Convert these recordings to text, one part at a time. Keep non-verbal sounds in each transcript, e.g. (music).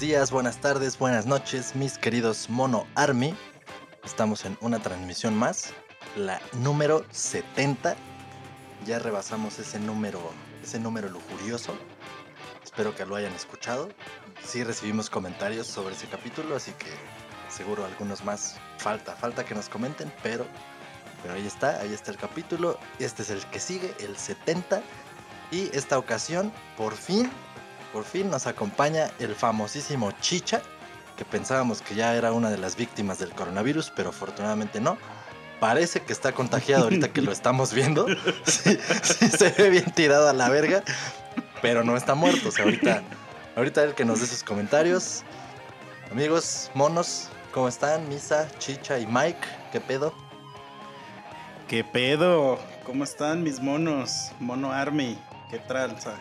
días, buenas tardes, buenas noches, mis queridos Mono Army. Estamos en una transmisión más, la número 70. Ya rebasamos ese número, ese número lujurioso. Espero que lo hayan escuchado. Sí recibimos comentarios sobre ese capítulo, así que seguro algunos más falta, falta que nos comenten, pero pero ahí está, ahí está el capítulo. Este es el que sigue, el 70. Y esta ocasión, por fin, por fin nos acompaña el famosísimo Chicha, que pensábamos que ya era una de las víctimas del coronavirus, pero afortunadamente no. Parece que está contagiado ahorita que lo estamos viendo. (laughs) Sí, sí, se ve bien tirado a la verga, pero no está muerto. O sea, ahorita, ahorita el que nos dé sus comentarios. Amigos, monos, ¿cómo están? Misa, Chicha y Mike, ¿qué pedo? ¿Qué pedo? ¿Cómo están mis monos? Mono Army, ¿qué tranza?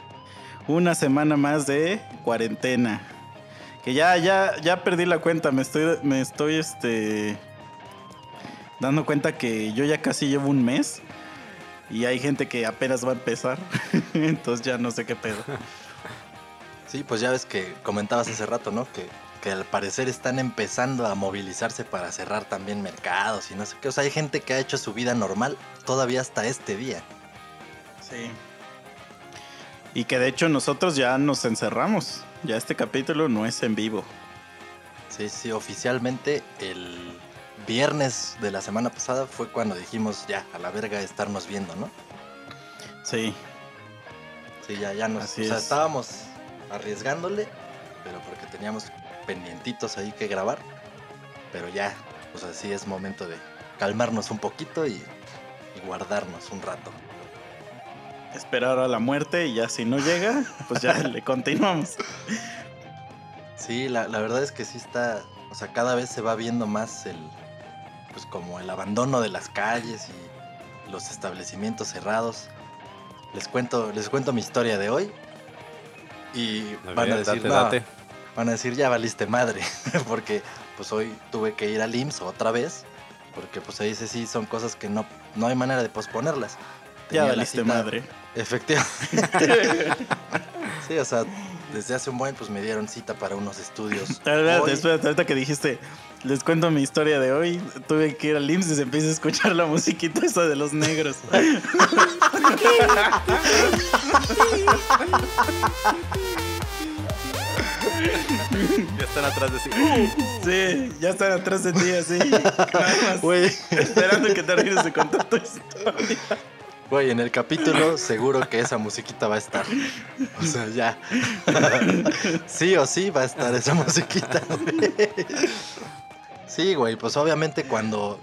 Una semana más de cuarentena. Que ya, ya, ya perdí la cuenta. Me estoy, me estoy, este, dando cuenta que yo ya casi llevo un mes y hay gente que apenas va a empezar. (laughs) Entonces ya no sé qué pedo. Sí, pues ya ves que comentabas hace rato, ¿no? Que, que al parecer están empezando a movilizarse para cerrar también mercados y no sé qué. O sea, hay gente que ha hecho su vida normal todavía hasta este día. Sí. Y que de hecho nosotros ya nos encerramos. Ya este capítulo no es en vivo. Sí, sí, oficialmente el viernes de la semana pasada fue cuando dijimos ya, a la verga estarnos viendo, ¿no? Sí. Sí, ya, ya nos... Así o sea, es. estábamos arriesgándole, pero porque teníamos pendientitos ahí que grabar. Pero ya, pues así es momento de calmarnos un poquito y, y guardarnos un rato. Esperar a la muerte y ya si no llega, pues ya le continuamos. Sí, la, la verdad es que sí está, o sea, cada vez se va viendo más el, pues como el abandono de las calles y los establecimientos cerrados. Les cuento, les cuento mi historia de hoy y A van a decir, date, "No", date. van a decir ya valiste madre, (laughs) porque pues hoy tuve que ir al IMSS otra vez, porque pues ahí sí, sí son cosas que no, no hay manera de posponerlas. Ya Tenía valiste cita- madre. Efectivamente. (laughs) sí, o sea, desde hace un buen pues me dieron cita para unos estudios. Hoy. espérate, ahorita que dijiste, les cuento mi historia de hoy. Tuve que ir al IMSS y se empieza a escuchar la musiquita esa de los negros. Ya están atrás de sí. Sí, ya están atrás de ti así. Nada más Güey, esperando que termines de contar tu historia. Güey, en el capítulo seguro que esa musiquita va a estar. O sea, ya. (laughs) Sí o sí va a estar esa musiquita. Sí, güey, pues obviamente cuando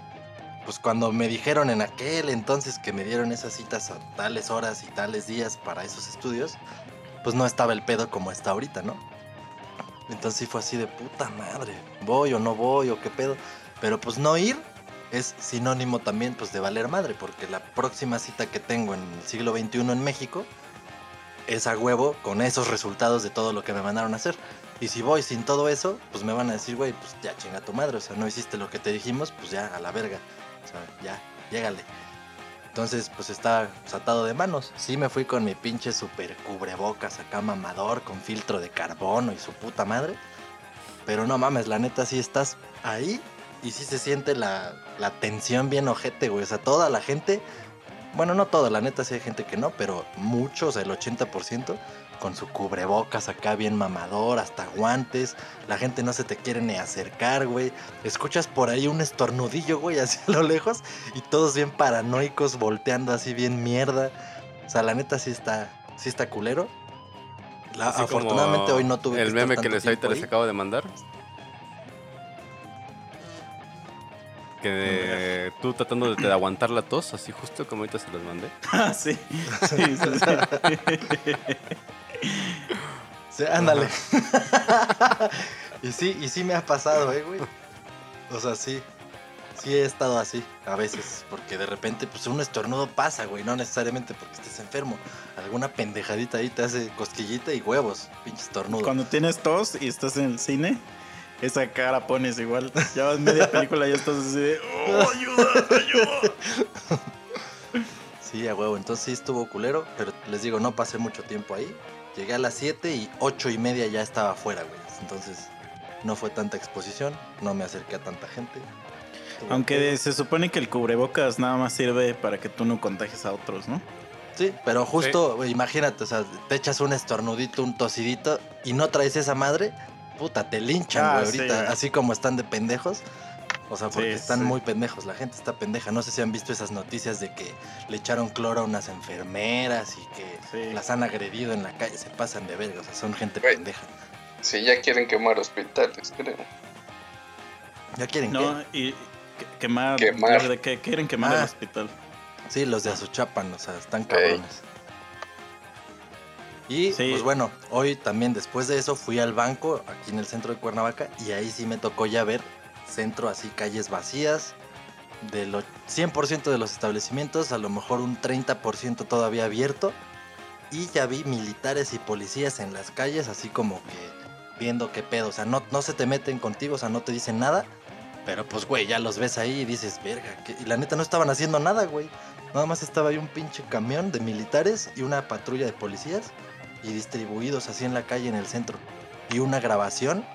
pues cuando me dijeron en aquel entonces que me dieron esas citas a tales horas y tales días para esos estudios, pues no estaba el pedo como está ahorita, ¿no? Entonces sí fue así de puta madre, voy o no voy o qué pedo, pero pues no ir es sinónimo también pues de valer madre, porque la próxima cita que tengo en el siglo XXI en México es a huevo con esos resultados de todo lo que me mandaron a hacer. Y si voy sin todo eso, pues me van a decir, güey, pues ya chinga tu madre, o sea, no hiciste lo que te dijimos, pues ya a la verga, o sea, ya, llégale. Entonces, pues está atado de manos. Sí me fui con mi pinche super cubrebocas acá mamador, con filtro de carbono y su puta madre. Pero no mames, la neta sí estás ahí y sí se siente la, la tensión bien ojete, güey. O sea, toda la gente, bueno, no toda, la neta sí hay gente que no, pero muchos, el 80%, con su cubrebocas acá bien mamador, hasta guantes. La gente no se te quiere ni acercar, güey. Escuchas por ahí un estornudillo, güey, (laughs) hacia lo lejos y todos bien paranoicos, volteando así bien mierda. O sea, la neta sí está, sí está culero. La- afortunadamente hoy no tuve El meme que les, ahorita les acabo de mandar. Que (laughs) tú tratando de, de aguantar la tos, así justo como ahorita se los mandé. Ah, sí. Sí, sí, sí. Sí, ándale. (laughs) y sí, y sí me ha pasado, eh, güey. O sea, sí. Sí he estado así, a veces. Porque de repente, pues un estornudo pasa, güey. No necesariamente porque estés enfermo. Alguna pendejadita ahí te hace cosquillita y huevos. Pinche estornudo. Cuando tienes tos y estás en el cine, esa cara pones igual. (laughs) Ya vas media película y ya estás así de, "Oh, ayuda, ayuda. (laughs) Sí, a huevo. Entonces sí estuvo culero. Pero les digo, no pasé mucho tiempo ahí. Llegué a las 7 y 8 y media ya estaba afuera, güey. Entonces no fue tanta exposición, no me acerqué a tanta gente. Aunque se supone que el cubrebocas nada más sirve para que tú no contagies a otros, ¿no? Sí, pero justo, imagínate, o sea, te echas un estornudito, un tosidito y no traes esa madre, puta, te linchan, Ah, güey, sí, ahorita, güey. así como están de pendejos. O sea, porque Sí, están sí. muy pendejos, la gente está pendeja. No sé si han visto esas noticias de que le echaron cloro a unas enfermeras y que Sí. las han agredido en la calle, se pasan de verga, o sea, son gente Güey. pendeja. Sí, ya quieren quemar hospitales, creo. ¿Ya quieren No, qué? y que- quemar. Quemar. ¿De qué quieren quemar el Ah. hospital? Sí, los de Azuchapan, o sea, están cabrones. Y Sí. pues bueno, hoy también después de eso fui al banco aquí en el centro de Cuernavaca y ahí sí me tocó ya ver centro así, calles vacías. Del och- 100% de los establecimientos, a lo mejor un 30% todavía abierto. Y ya vi militares y policías en las calles, así como que viendo qué pedo. O sea, no, no se te meten contigo, o sea, no te dicen nada. Pero pues, güey, ya los ves ahí y dices, verga. ¿qué?". Y la neta no estaban haciendo nada, güey. Nada más estaba ahí un pinche camión de militares y una patrulla de policías y distribuidos así en la calle en el centro. Y una grabación,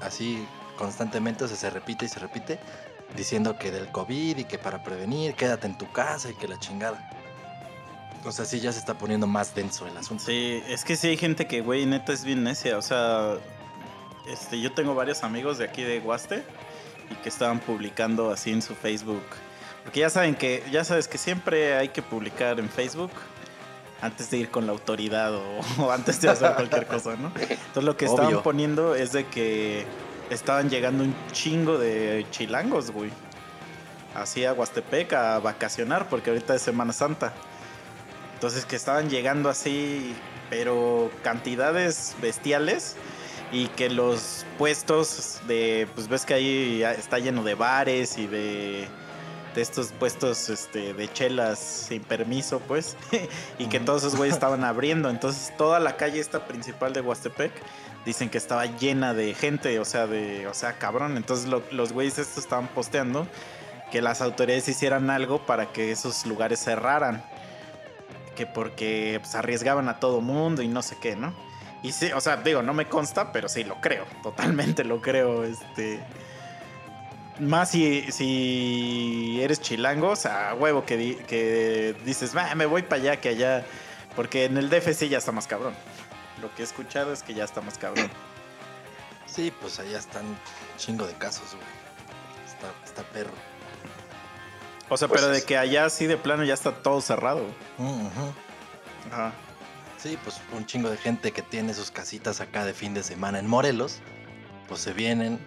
así constantemente, o sea, se repite y se repite, diciendo que del COVID y que para prevenir, quédate en tu casa y que la chingada. O sea, sí ya se está poniendo más denso el asunto. Sí, es que sí hay gente que, güey, neta es bien necia. O sea, este, yo tengo varios amigos de aquí de Huaste y que estaban publicando así en su Facebook. Porque ya saben que, ya sabes que siempre hay que publicar en Facebook antes de ir con la autoridad o, (laughs) o antes de hacer cualquier cosa, ¿no? Entonces lo que estaban Obvio. poniendo es de que estaban llegando un chingo de chilangos, güey. Así a Huastepec a vacacionar porque ahorita es Semana Santa. Entonces que estaban llegando así, pero cantidades bestiales y que los puestos de, pues ves que ahí está lleno de bares y de, de estos puestos este, de chelas sin permiso, pues, (laughs) y que todos esos güeyes (laughs) estaban abriendo. Entonces toda la calle esta principal de Huastepec dicen que estaba llena de gente, o sea, de, o sea, cabrón. Entonces lo- los güeyes estos estaban posteando que las autoridades hicieran algo para que esos lugares cerraran que porque pues, arriesgaban a todo mundo y no sé qué, ¿no? Y sí, o sea, digo, no me consta, pero sí lo creo, totalmente lo creo, este... Más si, si eres chilango, o sea, huevo que, di- que dices, "Va, me voy para allá que allá, porque en el DF sí ya está más cabrón. Lo que he escuchado es que ya está más cabrón. (clears throat) Sí, pues allá están un chingo de casos, güey. Está, está perro. O sea, Pues pero de es- que allá sí de plano ya está todo cerrado. Ujú. Ajá. Sí, pues un chingo de gente que tiene sus casitas acá de fin de semana en Morelos, pues se vienen.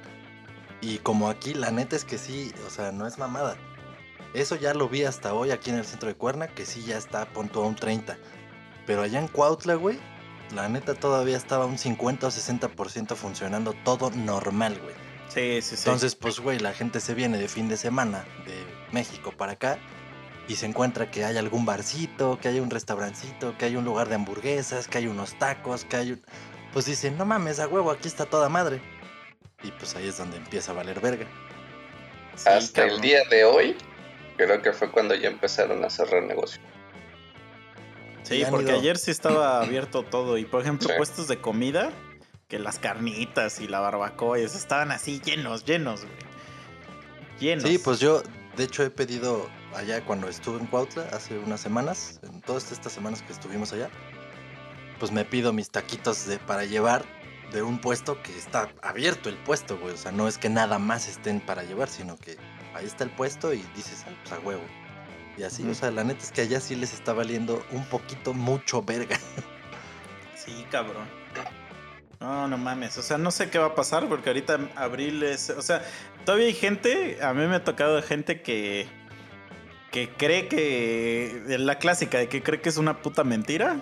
Y como aquí, la neta es que sí, o sea, no es mamada. Eso ya lo vi hasta hoy aquí en el centro de Cuerna, que sí ya está a punto a un 30. Pero allá en Cuautla, güey, la neta todavía estaba un 50 o 60% funcionando todo normal, güey. Sí, sí, sí. Entonces, pues, güey, la gente se viene de fin de semana de México para acá y se encuentra que hay algún barcito, que hay un restaurancito, que hay un lugar de hamburguesas, que hay unos tacos, que hay un... Pues dicen, no mames, a huevo, aquí está toda madre. Y pues ahí es donde empieza a valer verga. Sí, Hasta cabrón. el día de hoy, creo que fue cuando ya empezaron a cerrar negocio. Sí, porque ido- ayer sí estaba (clears throat) abierto todo. Y por ejemplo, Sí. puestos de comida, que las carnitas y la barbacoa, y eso estaban así llenos, llenos, güey. Llenos. Sí, pues yo, de hecho, he pedido allá cuando estuve en Cuautla hace unas semanas, en todas estas semanas que estuvimos allá, pues me pido mis taquitos de, para llevar de un puesto que está abierto el puesto, güey. O sea, no es que nada más estén para llevar, sino que ahí está el puesto y dices, ah, pues a huevo. Y así, o sea, la neta es que allá sí les está valiendo un poquito mucho verga. Sí, cabrón. No, no mames. O sea, no sé qué va a pasar porque ahorita abril es. O sea, todavía hay gente. A mí me ha tocado gente que. que cree que. la clásica, de que cree que es una puta mentira.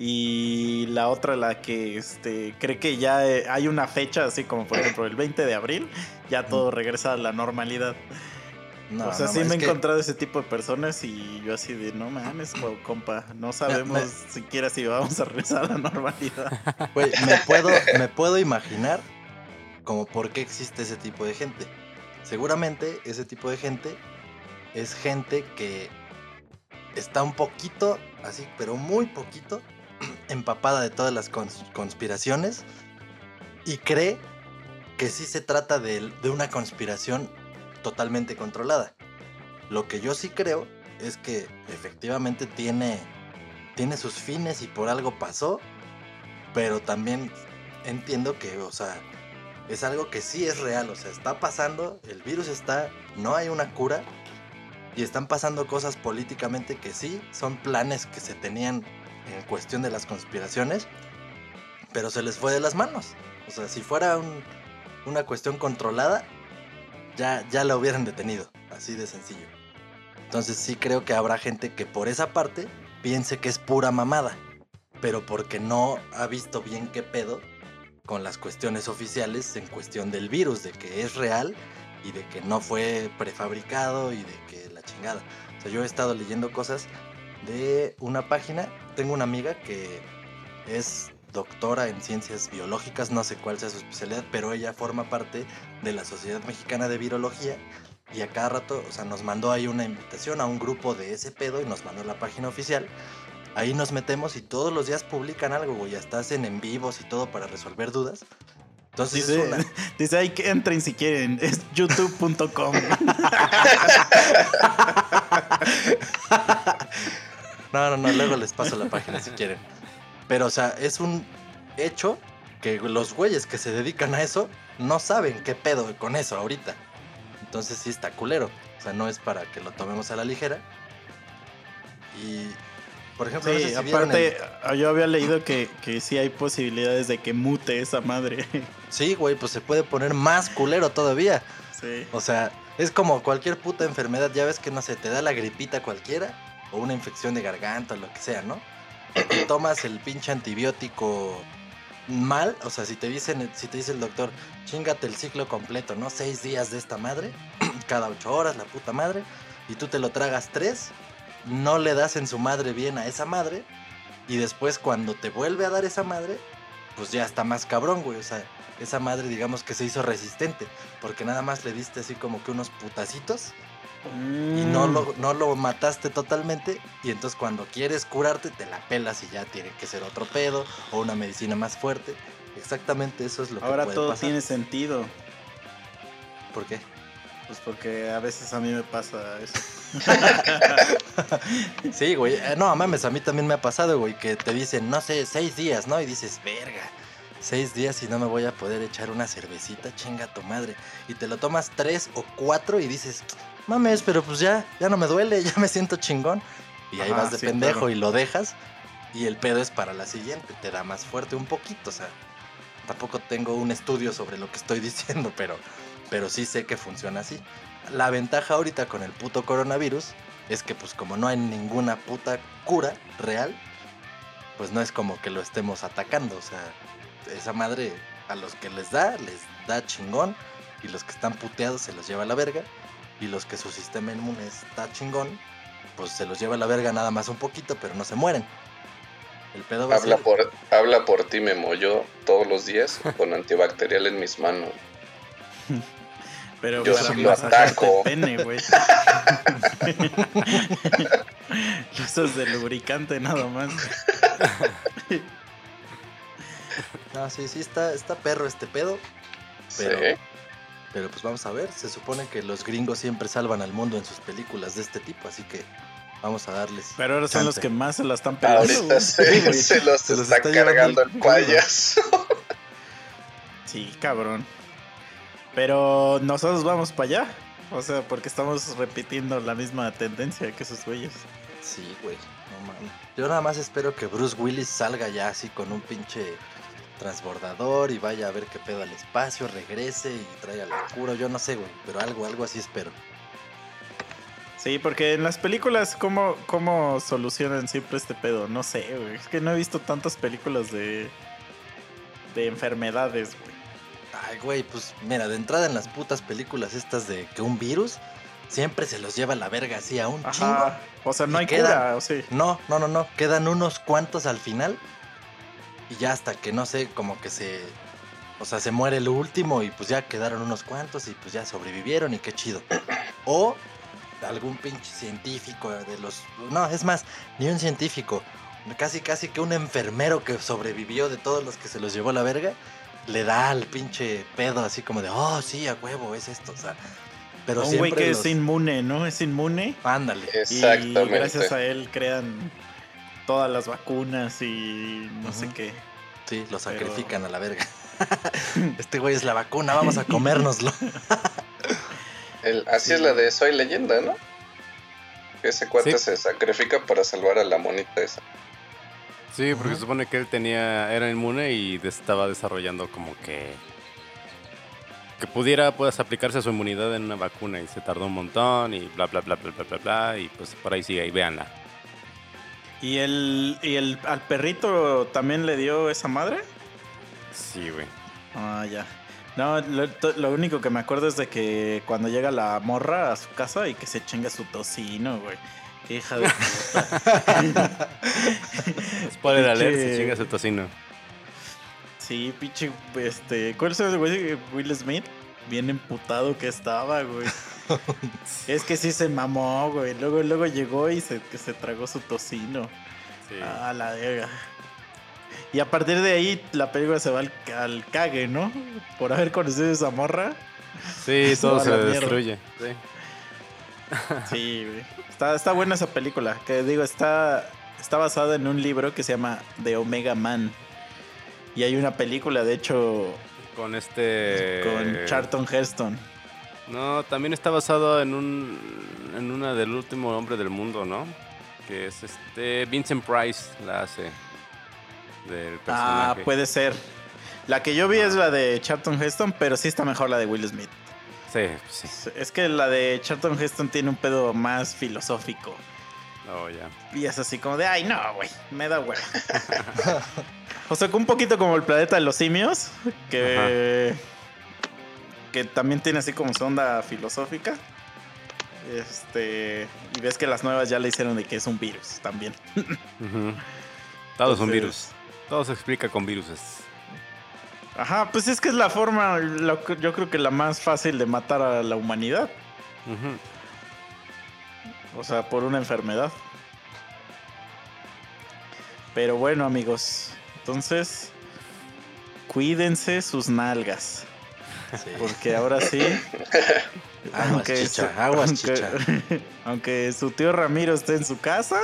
Y la otra, la que este, cree que ya eh, hay una fecha, así como por ejemplo el 20 de abril, ya todo regresa a la normalidad. No, o sea, no, sí me he que- encontrado ese tipo de personas y yo así de, no mames, (clears throat) co- compa, no sabemos me- siquiera si vamos a regresar a la normalidad. (laughs) Güey, me puedo, me puedo imaginar como por qué existe ese tipo de gente. Seguramente ese tipo de gente es gente que está un poquito, así, pero muy poquito, empapada de todas las cons- conspiraciones y cree que sí se trata de, de una conspiración totalmente controlada. Lo que yo sí creo es que efectivamente tiene, tiene sus fines y por algo pasó, pero también entiendo que, o sea, es algo que sí es real, o sea, está pasando, el virus está, no hay una cura y están pasando cosas políticamente que sí son planes que se tenían en cuestión de las conspiraciones, pero se les fue de las manos. O sea, si fuera un- una cuestión controlada, ya, ya la hubieran detenido, así de sencillo. Entonces sí creo que habrá gente que por esa parte piense que es pura mamada, pero porque no ha visto bien qué pedo con las cuestiones oficiales en cuestión del virus, de que es real y de que no fue prefabricado y de que la chingada. O sea, yo he estado leyendo cosas de una página, tengo una amiga que es doctora en ciencias biológicas, no sé cuál sea su especialidad, pero ella forma parte de la Sociedad Mexicana de Virología y a cada rato, o sea, nos mandó ahí una invitación a un grupo de ese pedo y nos mandó la página oficial. Ahí nos metemos y todos los días publican algo, güey, hasta hacen en vivos y todo para resolver dudas. Entonces es (laughs) Dice, una... dice ahí que entren si quieren. Es youtube.com. (laughs) (laughs) No, no, no, luego les paso la página si quieren. Pero, o sea, es un hecho que los güeyes que se dedican a eso no saben qué pedo con eso ahorita. Entonces sí está culero. O sea, no es para que lo tomemos a la ligera. Y, por ejemplo, no Sí, sé si aparte, el- ah, yo había leído que, que sí hay posibilidades de que mute esa madre. (laughs) Sí, güey, pues se puede poner más culero todavía. sí. O sea, es como cualquier puta enfermedad. Ya ves que, no sé, te da la gripita cualquiera o una infección de garganta lo que sea, ¿no? Te tomas el pinche antibiótico mal. O sea, si te dicen, si te dice el doctor, chingate el ciclo completo, ¿no? Seis días de esta madre, (clears throat) cada ocho horas, la puta madre, y tú te lo tragas tres, no le das en su madre bien a esa madre, y después cuando te vuelve a dar esa madre, pues ya está más cabrón, güey. O sea, esa madre, digamos que se hizo resistente, porque nada más le diste así como que unos putacitos y no Mm. lo, no lo mataste totalmente. Y entonces cuando quieres curarte, te la pelas y ya tiene que ser otro pedo o una medicina más fuerte. Exactamente eso es lo que Ahora todo pasar. tiene sentido. ¿Por qué? Pues porque a veces a mí me pasa eso. (laughs) Sí, güey. Eh, no, mames, a mí también me ha pasado, güey, que te dicen, no sé, seis días, ¿no? Y dices, verga, seis días y no me voy a poder echar una cervecita, chinga tu madre. Y te lo tomas tres o cuatro y dices, mames, pero pues ya, ya no me duele, (laughs) ya me siento chingón. Y ahí Ajá, vas de sí, pendejo claro. y lo dejas. Y el pedo es para la siguiente, te da más fuerte un poquito, o sea. Tampoco tengo un estudio sobre lo que estoy (laughs) diciendo, pero, pero sí sé que funciona así. La ventaja ahorita con el puto coronavirus es que pues como no hay ninguna puta cura real, pues no es como que lo estemos atacando. O sea, esa madre a los que les da, les da chingón. Y los que están puteados se los lleva a la verga. Y los que su sistema inmune está chingón, pues se los lleva a la verga nada más un poquito, pero no se mueren. El pedo va a Habla ser... por, habla por ti, Memo. Yo todos los días (laughs) con antibacterial en mis manos. (laughs) Pero Yo para sí lo ataco. pene, güey. (laughs) Eso es de lubricante nada más. No, sí, sí, está, está perro este pedo. Pero, Sí. Pero pues vamos a ver. Se supone que los gringos siempre salvan al mundo en sus películas de este tipo, así que vamos a darles. Pero ahora son los que más se la están peleando. Ahorita se, güey. se los Se los está, cargando el el payaso. Sí, cabrón. Pero nosotros vamos para allá. O sea, porque estamos repitiendo la misma tendencia que esos güeyes. Sí, güey, no mames. Yo nada más espero que Bruce Willis salga ya así con un pinche transbordador y vaya a ver qué pedo al espacio, regrese y traiga la cura. Yo no sé, güey, pero algo, algo así espero. Sí, porque en las películas, ¿cómo, cómo solucionan siempre este pedo? No sé, güey. Es que no he visto tantas películas de. de enfermedades, güey. Ay, güey, pues mira, de entrada en las putas películas estas de que un virus siempre se los lleva a la verga así a un chingo. O sea, no hay quedan- cura, o sí. No, no, no, no. Quedan unos cuantos al final. Y ya hasta que no sé, como que se. O sea, se muere el último y pues ya quedaron unos cuantos y pues ya sobrevivieron y qué chido. O algún pinche científico de los. No, es más, ni un científico. casi casi que un enfermero que sobrevivió de todos los que se los llevó la verga, le da al pinche pedo así como de, oh, sí, a huevo, es esto, o sea. Pero un güey que los- es inmune, ¿no? Es inmune. Ándale. Y Exactamente. gracias a él crean todas las vacunas y no sé qué. Sí, lo Pero- sacrifican a la verga. (laughs) este güey es la vacuna, vamos a comérnoslo. (laughs) El- así Sí. es la de Soy Leyenda, ¿no? Ese cuate Sí. se sacrifica para salvar a la monita esa. Sí, porque se supone que él tenía, era inmune y estaba desarrollando como que que pudiera pues aplicarse su inmunidad en una vacuna y se tardó un montón y bla bla bla bla bla bla bla y pues por ahí sigue y véanla. ¿Y el, y el al perrito también le dio esa madre? Sí, güey. Ah, ya. No, lo, único que me acuerdo es de que cuando llega la morra a su casa y que se chinga su tocino, güey. Qué hija de puta. (laughs) Spoiler alert, se chinga su tocino. Sí, pinche, este, ¿cuál es el güey? Will Smith, bien emputado que estaba, güey. (laughs) es que sí se mamó, güey. Luego, luego llegó y se, que se tragó su tocino. Sí. Ah, la verga. Y a partir de ahí la película se va al, al cague, ¿no? Por haber conocido a esa morra. Sí, (laughs) todo se destruye. Sí. (laughs) Sí, güey. Está, está buena esa película. Que digo, está, está basada en un libro que se llama The Omega Man. Y hay una película, de hecho, Con este con Charlton Heston. No, también está basado en un en una del último hombre del mundo, ¿no? Que es este Vincent Price la hace del Ah, personaje. puede ser. La que yo vi es la de Charlton Heston, pero sí está mejor la de Will Smith. Sí, sí. Es que la de Charlton Heston tiene un pedo más filosófico. Oh, ya. Y es así como de, ay, no, güey, me da huevo. (laughs) (laughs) o sea, un poquito como el planeta de los simios, que, que también tiene así como su onda filosófica. Este, y ves que las nuevas ya le hicieron de que es un virus también. (laughs) Ujú. Todo es un Entonces- virus. Todo se explica con viruses. Ajá, pues es que es la forma, lo yo creo que la más fácil de matar a la humanidad. Ujú. O sea, por una enfermedad. Pero bueno, amigos. Entonces, cuídense sus nalgas. Sí. Porque ahora sí. Aguas, (laughs) chicha, aguas, aunque, chicha. (laughs) aunque su tío Ramiro esté en su casa,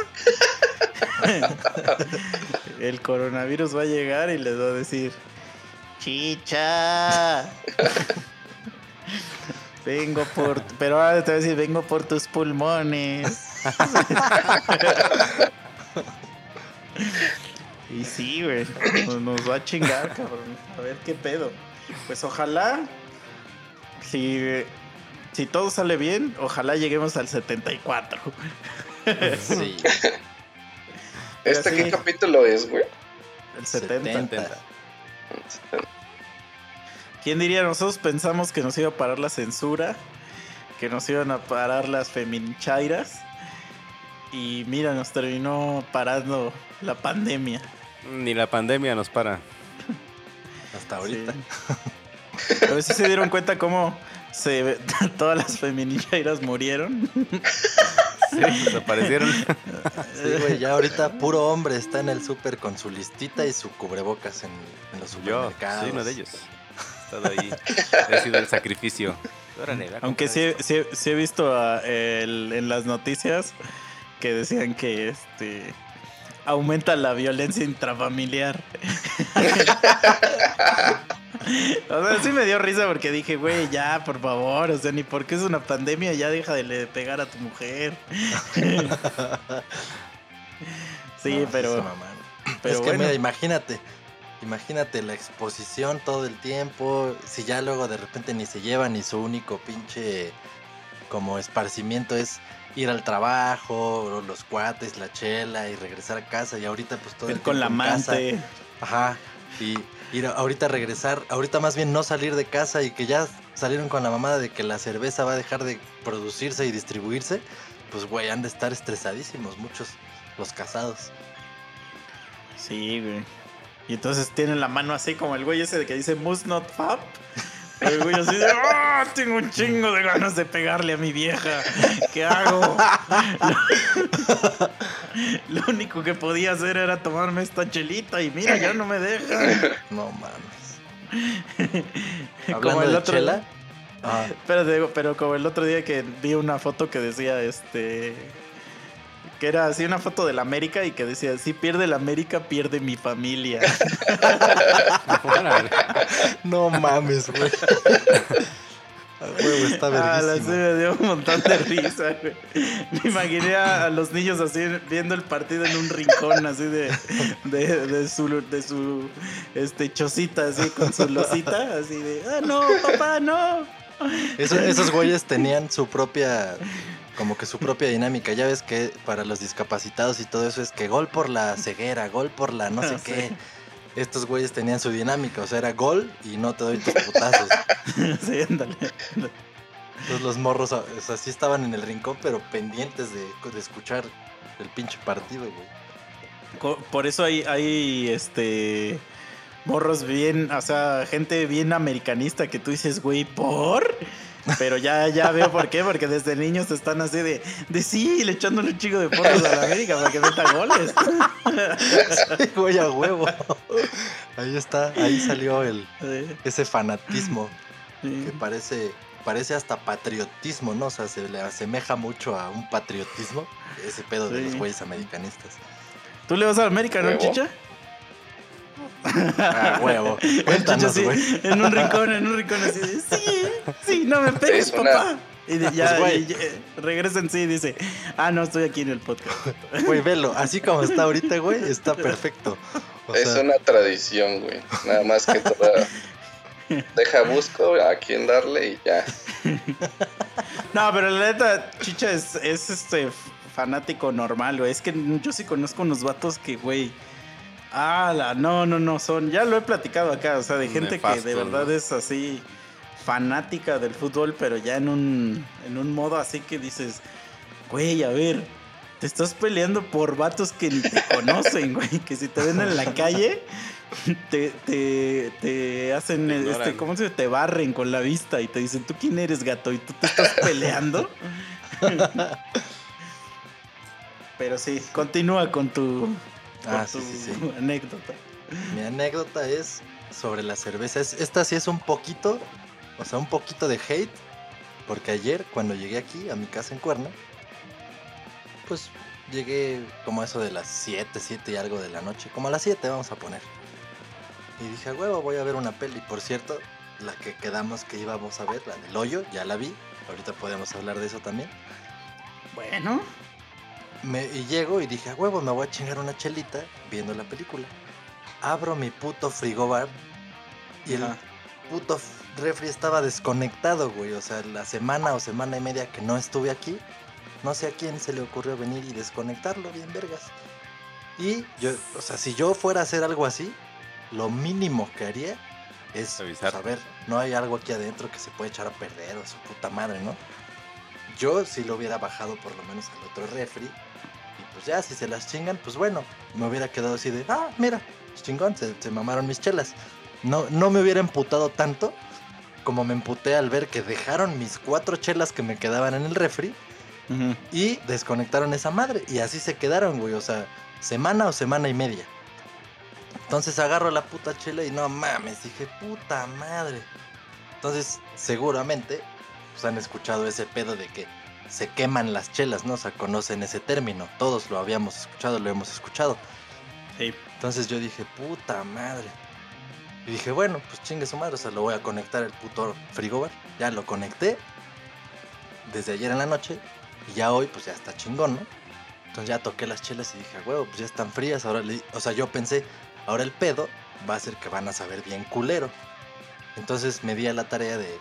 (laughs) el coronavirus va a llegar y les va a decir: Chicha. Vengo por. Pero ahora te va a decir: Vengo por tus pulmones. y sí, güey. Nos, nos va a chingar, cabrón. A ver qué pedo. Pues ojalá. Si, si todo sale bien, ojalá lleguemos al 74. Sí. (laughs) ¿Este sí. qué capítulo es, güey? El 70. 70. ¿Quién diría? Nosotros pensamos que nos iba a parar la censura, que nos iban a parar las feminchairas. Y mira, nos terminó parando la pandemia. Ni la pandemia nos para. (laughs) Hasta ahorita. Sí. A ver si se dieron cuenta cómo se, (laughs) todas las feminchairas murieron. Sí, desaparecieron. (laughs) Sí, güey, ya ahorita puro hombre está en el súper con su listita y su cubrebocas en, en los Yo, supermercados. soy uno de ellos. Estado ahí. He sido el sacrificio. Aunque sí, sí- sí he visto el- en las noticias que decían que este aumenta la violencia intrafamiliar. (laughs) o sea, sí me dio risa porque dije, güey, ya, por favor, o sea, ni porque es una pandemia, ya deja de le pegar a tu mujer. (laughs) sí, No, pero, mamaron. pero es que bueno. mira, imagínate. Imagínate la exposición todo el tiempo. Si ya luego de repente ni se llevan y su único pinche como esparcimiento es ir al trabajo, los cuates, la chela y regresar a casa. Y ahorita pues todo el con la casa. amante. Ajá. Y ir a- ahorita regresar, ahorita más bien no salir de casa y que ya salieron con la mamada de que la cerveza va a dejar de producirse y distribuirse, pues güey, han de estar estresadísimos muchos los casados. Sí, güey. Y entonces tienen la mano así como el güey ese de que dice must not fap. El güey así de, "Ah, tengo un chingo de ganas de pegarle a mi vieja. ¿Qué hago? Lo único que podía hacer era tomarme esta chelita y mira, ya no me deja. No mames. Como el de otro- chela. ah, pero como el otro día que vi una foto que decía, este... Que era así una foto del América y que decía, si pierde el América, pierde mi familia. (laughs) No mames, güey. Huevo, está Ah, la verguísima. me dio un montón de risa, güey. Me imaginé a, los niños así viendo el partido en un rincón así de, de, de su de su este chocita así con su losita, así de ah no, papá, no. Eso- esos güeyes tenían su propia, como que su propia dinámica. Ya ves que para los discapacitados y todo eso es que gol por la ceguera, gol por la no sé (laughs) Sí. qué. Estos güeyes tenían su dinámica, o sea, era gol y no te doy tus putazos. (laughs) Sí, ándale. Entonces los morros, o sea, sí estaban en el rincón, pero pendientes de, de escuchar el pinche partido, güey. Por eso hay, hay este morros bien, o sea, gente bien americanista que tú dices, güey, ¿por? Pero ya, ya veo por qué, porque desde niños están así de, de sí, le echándole un chico de porros a la América para que meta goles. Sí, güey, a huevo. Ahí está, ahí salió el, Sí, ese fanatismo sí. que parece, parece hasta patriotismo, ¿no? O sea, se le asemeja mucho a un patriotismo, ese pedo de los güeyes americanistas. ¿Tú le vas a la América, no, Huevo. Chicha? Ah, huevo. (laughs) Cuéntanos, en un rincón, en un rincón así de, sí, sí, no me pegues, una- papá. Y de- ya, Pues, güey. y ya, regresa en sí y dice, ah, no, estoy aquí en el podcast. (laughs) Güey, velo, así como está ahorita, güey, está perfecto. O es sea, una tradición, güey. Nada más que toda. (laughs) Deja busco a quién darle y ya. No, pero la neta, Chicha es, es este fanático normal, güey. Es que yo sí conozco unos vatos que, güey. Ah, no, no, no, son. Ya lo he platicado acá, o sea, de gente que de verdad ¿no? es así fanática del fútbol, pero ya en un, en un modo así que dices, güey, a ver, te estás peleando por vatos que ni te conocen, (laughs) güey, que si te ven en la calle, te, te, te hacen, Te este. ¿cómo se dice? Te barren con la vista y te dicen, ¿tú quién eres, gato? Y tú te estás peleando. (laughs) Pero sí, continúa con tu, Ah, tu sí, sí, (laughs) sí. anécdota. Mi anécdota es sobre la cerveza. Es- Esta sí es un poquito, o sea, un poquito de hate. Porque ayer, cuando llegué aquí, a mi casa en Cuerna, pues llegué como a eso de las 7, 7 y algo de la noche. Como a las 7 vamos a poner. Y dije, a huevo, voy a ver una peli. Por cierto, la que quedamos que íbamos a ver, la del hoyo, ya la vi. Ahorita podemos hablar de eso también. Bueno, Me- y llego y dije, a huevo, me voy a chingar una chelita viendo la película. Abro mi puto frigobar y el puto refri estaba desconectado, güey. O sea, la semana o semana y media que no estuve aquí, no sé a quién se le ocurrió venir y desconectarlo, bien vergas. Y yo, o sea, si yo fuera a hacer algo así, lo mínimo que haría es Avisar. saber, no hay algo aquí adentro que se puede echar a perder o su puta madre, ¿no? Yo si lo hubiera bajado por lo menos al otro refri pues ya, si se las chingan, pues bueno, me hubiera quedado así de, ah, mira, chingón, se, se mamaron mis chelas. No, no me hubiera emputado tanto como me emputé al ver que dejaron mis cuatro chelas que me quedaban en el refri y desconectaron esa madre. Y así se quedaron, güey. O sea, semana o semana y media. Entonces agarro la puta chela y no mames, dije, puta madre. Entonces, seguramente, pues han escuchado ese pedo de que se queman las chelas, ¿no? O sea, conocen ese término. Todos lo habíamos escuchado, lo hemos escuchado. Sí. Entonces yo dije, puta madre. Y dije, bueno, pues chingue su madre, o sea, lo voy a conectar el puto frigobar. Ya lo conecté desde ayer en la noche y ya hoy pues ya está chingón, ¿no? Entonces ya toqué las chelas y dije, huevo, pues ya están frías. Ahora, le- o sea, yo pensé, ahora el pedo va a ser que van a saber bien culero. Entonces me di a la tarea de,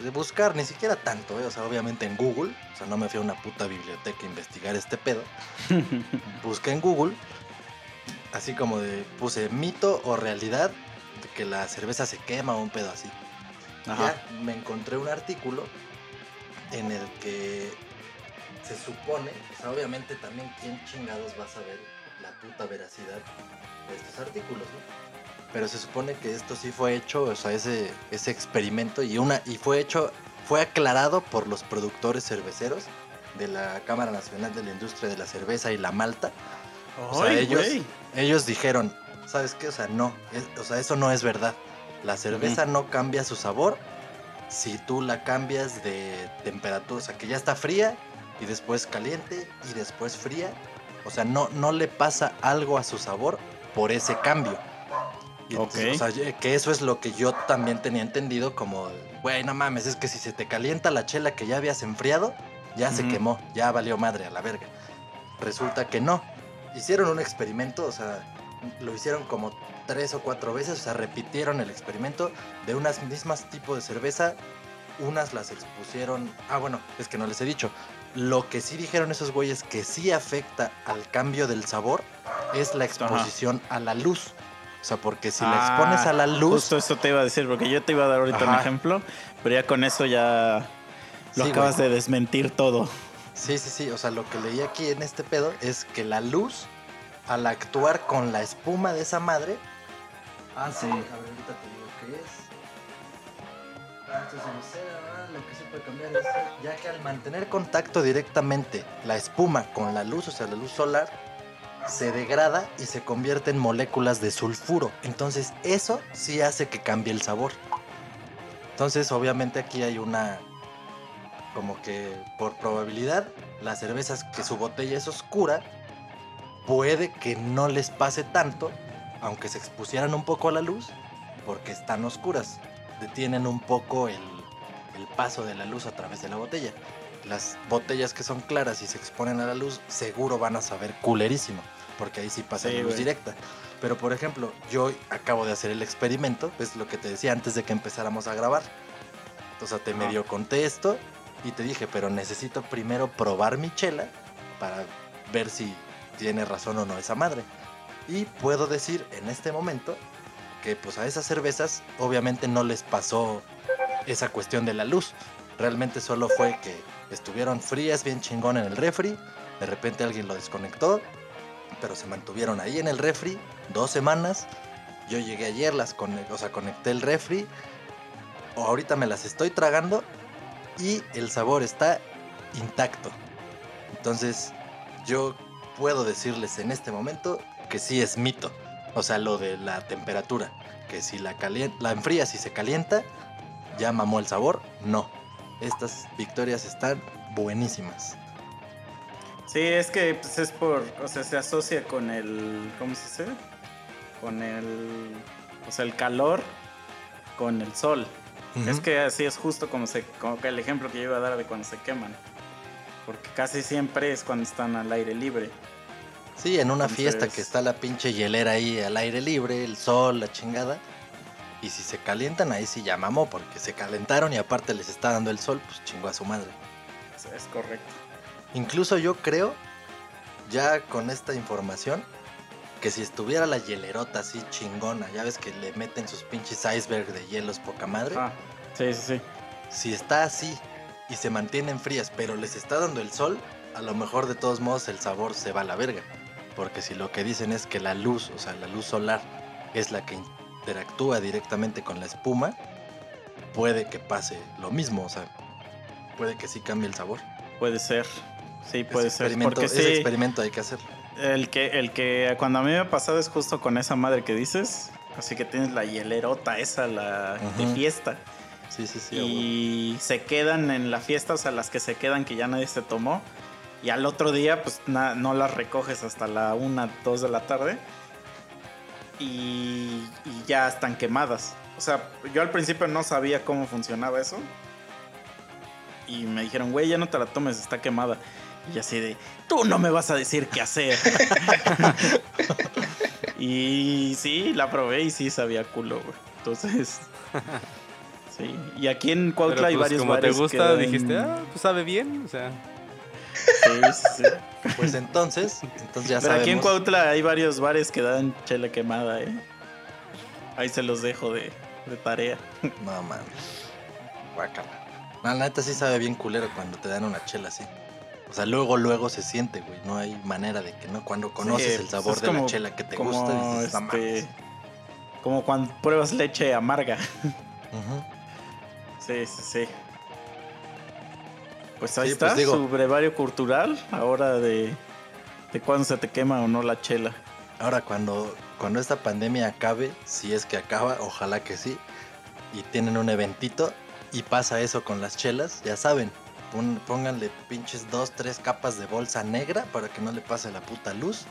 de buscar, ni siquiera tanto, ¿eh? o sea, obviamente en Google, o sea, no me fui a una puta biblioteca a investigar este pedo. (laughs) Busqué en Google, así como de, puse mito o realidad de que la cerveza se quema o un pedo así. Ajá. Ya me encontré un artículo en el que se supone, o sea, obviamente también quién chingados va a saber la puta veracidad de estos artículos, ¿no? Pero se supone que esto sí fue hecho, o sea, ese, ese experimento y una y fue hecho, fue aclarado por los productores cerveceros de la Cámara Nacional de la Industria de la Cerveza y la Malta. O sea, ellos, ellos dijeron, ¿sabes qué? O sea, no, es- o sea, eso no es verdad. La cerveza no cambia su sabor si tú la cambias de temperatura, o sea, que ya está fría y después caliente y después fría. O sea, no, no le pasa algo a su sabor por ese cambio. Y entonces, Ok. O sea, que eso es lo que yo también tenía entendido como, güey, no mames, es que si se te calienta la chela que ya habías enfriado, ya se quemó, ya valió madre a la verga. Resulta que no. Hicieron un experimento, o sea, lo hicieron como tres o cuatro veces, o sea, repitieron el experimento de unas mismas tipos de cerveza. Unas las expusieron. Ah, bueno, es que no les he dicho. Lo que sí dijeron esos güeyes que sí afecta al cambio del sabor es la exposición a la luz. O sea, porque si la Ah, expones a la luz. Justo esto te iba a decir, porque yo te iba a dar ahorita un ejemplo, pero ya con eso ya lo Sí, acabas de desmentir todo. Sí, sí, sí. O sea, lo que leí aquí en este pedo es que la luz, al actuar con la espuma de esa madre. Ah, sí. A ver, ahorita te digo qué es. Entonces, no sé, ah, lo que sí puede cambiar es. Ya que al mantener contacto directamente la espuma con la luz, o sea, la luz solar, se degrada y se convierte en moléculas de sulfuro. Entonces, eso sí hace que cambie el sabor. Entonces, obviamente, aquí hay una como que por probabilidad las cervezas que su botella es oscura puede que no les pase tanto aunque se expusieran un poco a la luz porque están oscuras detienen un poco el, el paso de la luz a través de la botella las botellas que son claras y se exponen a la luz seguro van a saber culerísimo porque ahí sí pasa Sí, la luz güey. directa pero por ejemplo yo acabo de hacer el experimento es lo que te decía antes de que empezáramos a grabar o sea, te Ajá. medio conté esto y te dije, pero necesito primero probar mi chela para ver si tiene razón o no esa madre. Y puedo decir en este momento que pues a esas cervezas obviamente no les pasó esa cuestión de la luz. Realmente solo fue que estuvieron frías bien chingón en el refri, de repente alguien lo desconectó, pero se mantuvieron ahí en el refri dos semanas. Yo llegué ayer, las o sea, conecté el refri, o ahorita me las estoy tragando y el sabor está intacto. Entonces, yo puedo decirles en este momento que sí es mito. O sea, lo de la temperatura. Que si la, la enfrías y se calienta, ya mamó el sabor. No. Estas victorias están buenísimas. Sí, es que pues, es por, o sea, se asocia con el, ¿cómo se dice? Con el, o sea, el calor con el sol. Es que así es justo como, se, como que el ejemplo que yo iba a dar de cuando se queman. Porque casi siempre es cuando están al aire libre. Sí, en una fiesta que está la pinche hielera ahí al aire libre, el sol, la chingada. Y si se calientan, ahí sí ya mamó, porque se calentaron y aparte les está dando el sol, pues chingó a su madre. Es, es correcto. Incluso yo creo, ya con esta información, que si estuviera la hielerota así chingona, ya ves que le meten sus pinches iceberg de hielos poca madre. Ah, sí, sí, sí. Si está así y se mantienen frías, pero les está dando el sol, a lo mejor de todos modos el sabor se va a la verga. Porque si lo que dicen es que la luz, o sea, la luz solar, es la que interactúa directamente con la espuma, puede que pase lo mismo, o sea, puede que sí cambie el sabor. Puede ser. Sí, puede ese ser. Porque ese sí, experimento hay que hacerlo. el que, el que cuando a mí me ha pasado es justo con esa madre que dices. Así que tienes la hielerota esa, la de fiesta. Sí, sí, sí. y se quedan en la fiesta, o sea, las que se quedan que ya nadie se tomó. Y al otro día, pues na- no las recoges hasta la 1, 2 de la tarde. Y, y ya están quemadas. O sea, yo al principio no sabía cómo funcionaba eso. Y me dijeron, güey, ya no te la tomes, está quemada. Y así de, tú no me vas a decir qué hacer. (laughs) y sí, la probé y sí sabía culo, güey. Entonces, (laughs) sí. Y aquí en Cuautla Pero hay pues, varios como te bares gusta, dijiste, ah, pues sabe bien. O sea, Sí, sí, sí. Pues entonces, entonces ya Pero aquí en. Cuautla hay varios bares que dan chela quemada, ¿eh? Ahí se los dejo de, de tarea. No mames. Guácala. No, la neta sí sabe bien culero cuando te dan una chela así. O sea, luego, luego se siente, güey. No hay manera de que no. Cuando conoces Sí, el pues sabor de como- la chela que te como, gusta, dices, no mames". este, como cuando pruebas leche amarga. Sí, sí, sí. Pues ahí Sí, está, pues digo- su brevario cultural, ahora de, de cuándo se te quema o no la chela. Ahora, cuando, cuando esta pandemia acabe, si es que acaba, ojalá que sí, y tienen un eventito y pasa eso con las chelas, ya saben, pon- pónganle pinches dos, tres capas de bolsa negra para que no le pase la puta luz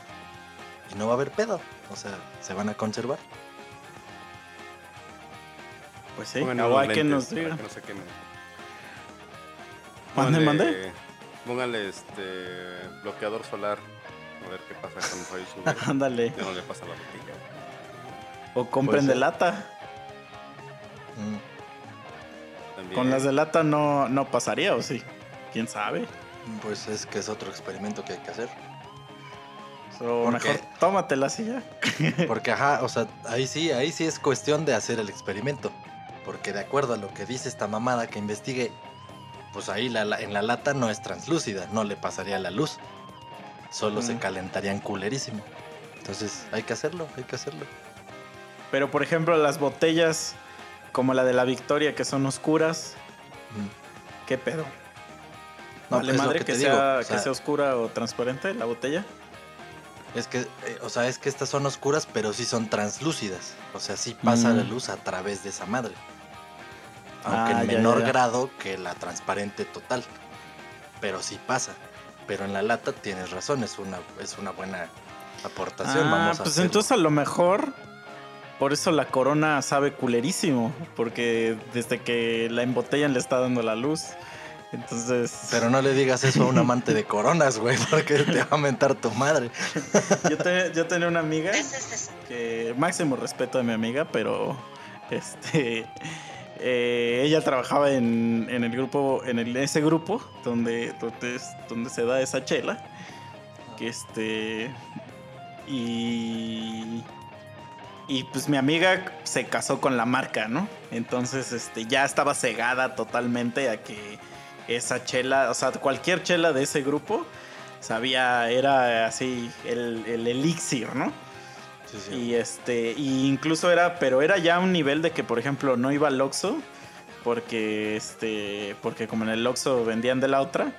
y no va a haber pedo. O sea, se van a conservar. Pues sí, o hay que nos que no se quemen. Mande, mande. Pónganle este bloqueador solar. A ver qué pasa con Rayo sube. Ándale. ya no le pasa la botella. O compren de lata. Mm, También. Con las de lata no, no pasaría, ¿o sí? ¿Quién sabe? Pues es que es otro experimento que hay que hacer. O ¿Por mejor tómatela así ya. (laughs) Porque, ajá, o sea, ahí sí, ahí sí es cuestión de hacer el experimento. Porque de acuerdo a lo que dice esta mamada que investigué, pues ahí la, la- en la lata no es translúcida, no le pasaría la luz. Solo se Mm. calentarían culerísimo. Entonces, hay que hacerlo, hay que hacerlo. Pero por ejemplo, las botellas como la de la Victoria que son oscuras, Mm. ¿qué pedo? No, vale madre que sea, que sea- sea oscura o transparente la botella. Es que, eh, o sea, es que estas son oscuras, pero sí son translúcidas. O sea, sí pasa Mm. la luz a través de esa madre. Aunque Ah, en ya, menor ya, ya. grado que la transparente total. Pero sí pasa. Pero en la lata tienes razón, es una, es una buena aportación. Ah, Vamos a pues hacerlo. entonces a lo mejor por eso la corona sabe culerísimo, porque desde que la embotellan le está dando la luz. Entonces, Pero no le digas eso a un amante de (laughs) coronas, güey, porque te va a mentar tu madre. yo, te- yo tenía una amiga que máximo respeto a mi amiga, pero este eh, ella trabajaba en, en el grupo, en ese grupo donde, donde, donde se da esa chela. Que este. Y. Y pues mi amiga se casó con la marca, ¿no? Entonces, este, ya estaba cegada totalmente a que esa chela, o sea, cualquier chela de ese grupo, sabía, era así, el, el elixir, ¿no? Sí, sí. Y este, y incluso era, pero era ya un nivel de que, por ejemplo, no iba al Oxxo, porque este, porque como en el Oxxo vendían de la otra,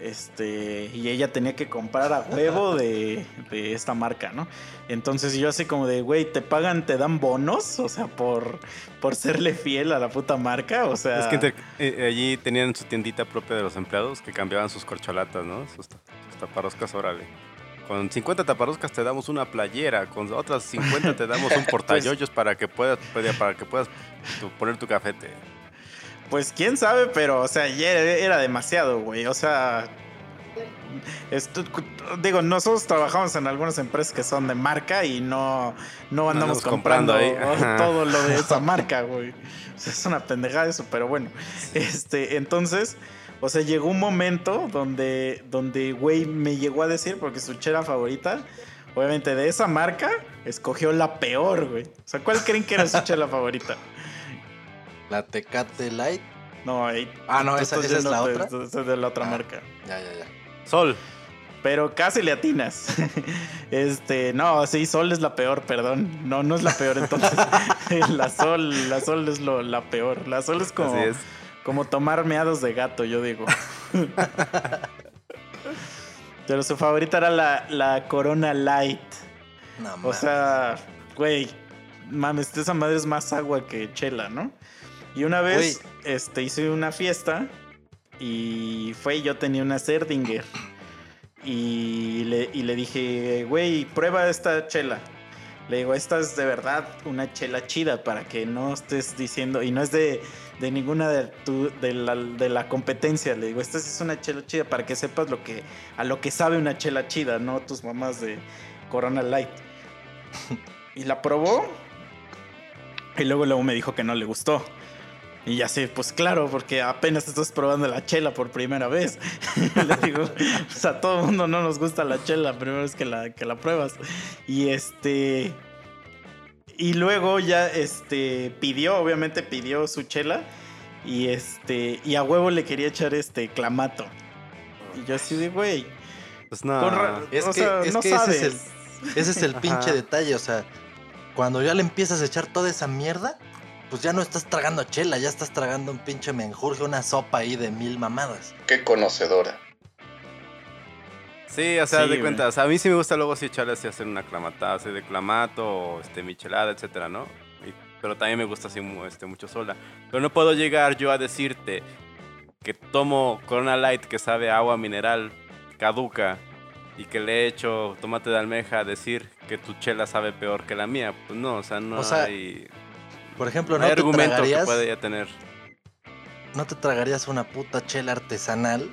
este, y ella tenía que comprar a huevo de, (laughs) de esta marca, ¿no? Entonces yo así como de, güey, ¿te pagan, te dan bonos? O sea, por, por serle fiel a la puta marca, o sea... Es que eh, allí tenían su tiendita propia de los empleados que cambiaban sus corcholatas, ¿no? Sus, sus taparroscas, órale. Con 50 taparroscas te damos una playera, con otras 50 te damos un (laughs) portayoyos para que puedas para que puedas tu- poner tu cafete. Pues quién sabe, pero, o sea, ya era, era demasiado, güey. O sea, esto- digo, nosotros trabajamos en algunas empresas que son de marca y no, no andamos comprando, comprando ahí. Ajá. todo lo de esa (laughs) marca, güey. O sea, es una pendejada eso, pero bueno. Este, entonces, o sea, llegó un momento donde, donde, güey, me llegó a decir, porque su chera favorita, obviamente de esa marca, escogió la peor, güey. O sea, ¿cuál creen que era su chela (laughs) favorita? La Tecate Light. No, ahí. Ah, no, esa, es la otra. esa es de la otra Ah. marca. Ya, ya, ya. Sol. Pero casi le atinas. (laughs) Este, no, sí, Sol es la peor, perdón. No, no es la peor entonces. (laughs) la Sol, la Sol es lo, la peor. La Sol es como, Así es. Como tomar meados de gato, yo digo. (laughs) Pero su favorita era la, la Corona Light. No, O sea, güey, mames, esa madre es más agua que chela, ¿no? Y una vez, este, hice una fiesta y fue yo tenía una Serdinger. Y le, y le dije, güey, prueba esta chela. Le digo, esta es de verdad una chela chida para que no estés diciendo, y no es de, de ninguna de, tu- de, la, de la competencia. Le digo, esta es una chela chida para que sepas lo que, a lo que sabe una chela chida, no tus mamás de Corona Light. y la probó. Y luego, luego me dijo que no le gustó. Y ya sé, pues claro, porque apenas estás probando la chela por primera vez. (laughs) Le digo, pues a todo mundo no nos gusta la chela, la primera vez que la, que la pruebas. Y este. Y luego ya este pidió, obviamente pidió su chela. Y este. Y a huevo le quería echar este clamato. Y yo así de, güey. Pues no. con ra- Es o que- sea, es no que ese es el- Ese es el (laughs) pinche detalle, o sea, cuando ya le empiezas a echar toda esa mierda, pues ya no estás tragando chela, ya estás tragando un pinche menjurje, una sopa ahí de mil mamadas. Qué conocedora. Sí, o sea, Sí, de cuenta, o sea, a mí sí me gusta luego así echarle así hacer una clamatada, así de clamato, o este, michelada, etcétera, ¿no? Y- pero también me gusta así este, mucho sola. Pero no puedo llegar yo a decirte que tomo Corona Light que sabe a agua mineral caduca y que le he hecho tomate de almeja a decir que tu chela sabe peor que la mía. Pues no, o sea, no O sea, hay, Por ejemplo, no no hay te argumento que pueda ya tener. no te tragarías una puta chela artesanal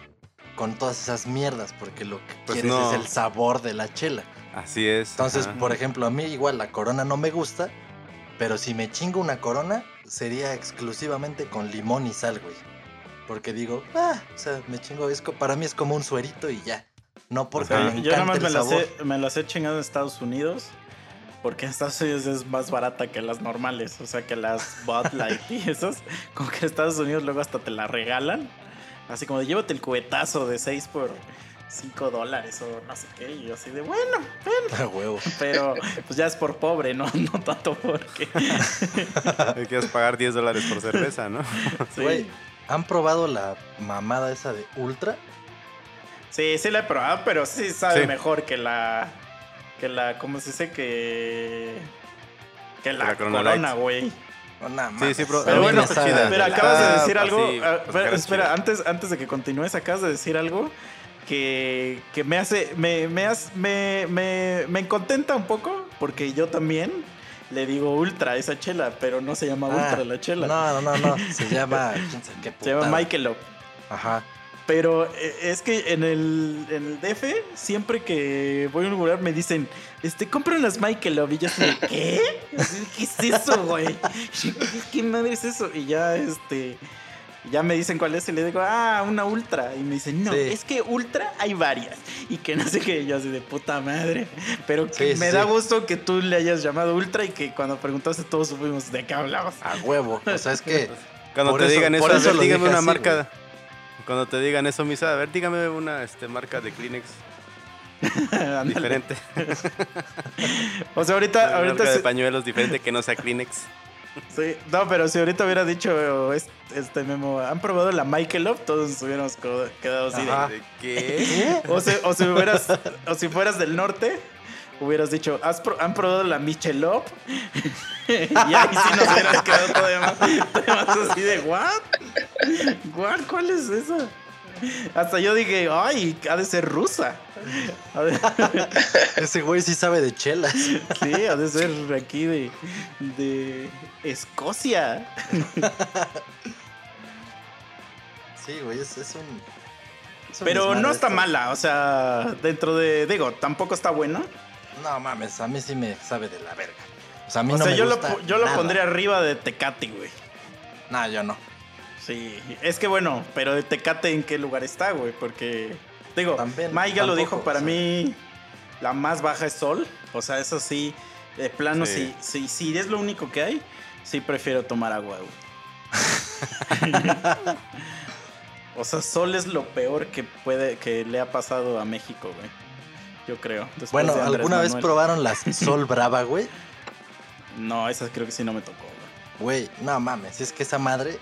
con todas esas mierdas, porque lo que Pues quieres no. es el sabor de la chela. Así es. Entonces, ajá. por ejemplo, a mí igual la corona no me gusta, pero si me chingo una corona, sería exclusivamente con limón y sal, güey. Porque digo, ah, o sea, me chingo, es para mí es como un suerito y ya. No porque Ajá. me Yo nada más me las, he, me las he chingado en Estados Unidos. Porque en Estados Unidos es más barata que las normales. O sea, que las Bud Light y esas. Como que en Estados Unidos luego hasta te la regalan. Así como de llévate el cubetazo de 6 por 5 dólares o no sé qué. Y yo así de bueno, A huevo. pero pues ya es por pobre, no, (laughs) no tanto porque. (laughs) Me quieres pagar 10 dólares por cerveza, ¿no? (laughs) Sí. Güey, ¿han probado la mamada esa de Ultra? Sí, sí la he probado, pero sí sabe Sí. mejor que la. Que la. ¿Cómo se dice? Que. Que la, la Corona güey. No, nada Sí, más. sí, pero- A Pero bueno, me sabe chida. a Pero verga. acabas de decir pues algo. sí, pues era espera, antes, antes de que continúes, acabas de decir algo que, que me hace. Me, me, hace- me, me, me contenta un poco porque yo también le digo ultra a esa chela, pero no se llama Ah, ultra la chela. No, no, no, no. Se llama. (laughs) qué se llama. Michelob. Ajá. Pero eh, es que en el, en el DF, siempre que voy a un lugar me dicen, este, compra unas Michelob. Y yo (laughs) ¿qué? ¿Qué es eso, güey? ¿Qué madre es eso? Y ya, este, ya me dicen cuál es y le digo, ah, una ultra. Y me dicen, no, Sí. es que ultra hay varias. Y que no sé qué, y yo así de puta madre. Pero que Sí, me sí, da gusto que tú le hayas llamado ultra y que cuando preguntaste todos supimos de qué hablabas. A huevo. O sea, es que. (laughs) Cuando Por te eso- digan eso, por eso ver, lo dígame dije una así, marca. Cuando te digan eso, Misa, a ver, dígame una este, marca de Kleenex (laughs) diferente. O sea, ahorita, Una ahorita marca de se- pañuelos diferente que no sea Kleenex. (laughs) Sí, no, pero si ahorita hubiera dicho es- este memo, ¿han probado la Michelob? Todos nos hubiéramos quedado así de-. ¿De qué? O, si, o, si hubieras, o si fueras del norte, hubieras dicho, ¿Has pro- ¿han probado la Michelob? (laughs) y ahí sí nos hubieras quedado todavía más, todavía más así de, ¿what? ¿What? ¿Cuál es esa? Hasta yo dije, ay, ha de ser rusa. (laughs) Ese güey sí sabe de chelas. sí, ha de ser aquí de, de Escocia. Sí, güey, es, es un. es un Pero no está esto. mala, o sea, dentro de. Digo, tampoco está buena. No mames, a mí sí me sabe de la verga. O sea, a mí O no sea, me yo, lo, gusta yo lo pondría arriba de Tecate, güey. No, yo no. Sí, es que bueno, pero de Tecate en qué lugar está, güey, porque. Digo, También, ya lo dijo, para o sea. mí la más baja es Sol. O sea, eso sí, de plano, Sí. sí. Si, si es lo único que hay, sí prefiero tomar agua, güey. (laughs) (laughs) o sea, Sol es lo peor que puede que le ha pasado a México, güey. Yo creo. Bueno, ¿alguna vez Manuel. probaron las (laughs) Sol Brava, güey? No, esa creo que sí no me tocó, güey. Güey, no mames, es que esa madre.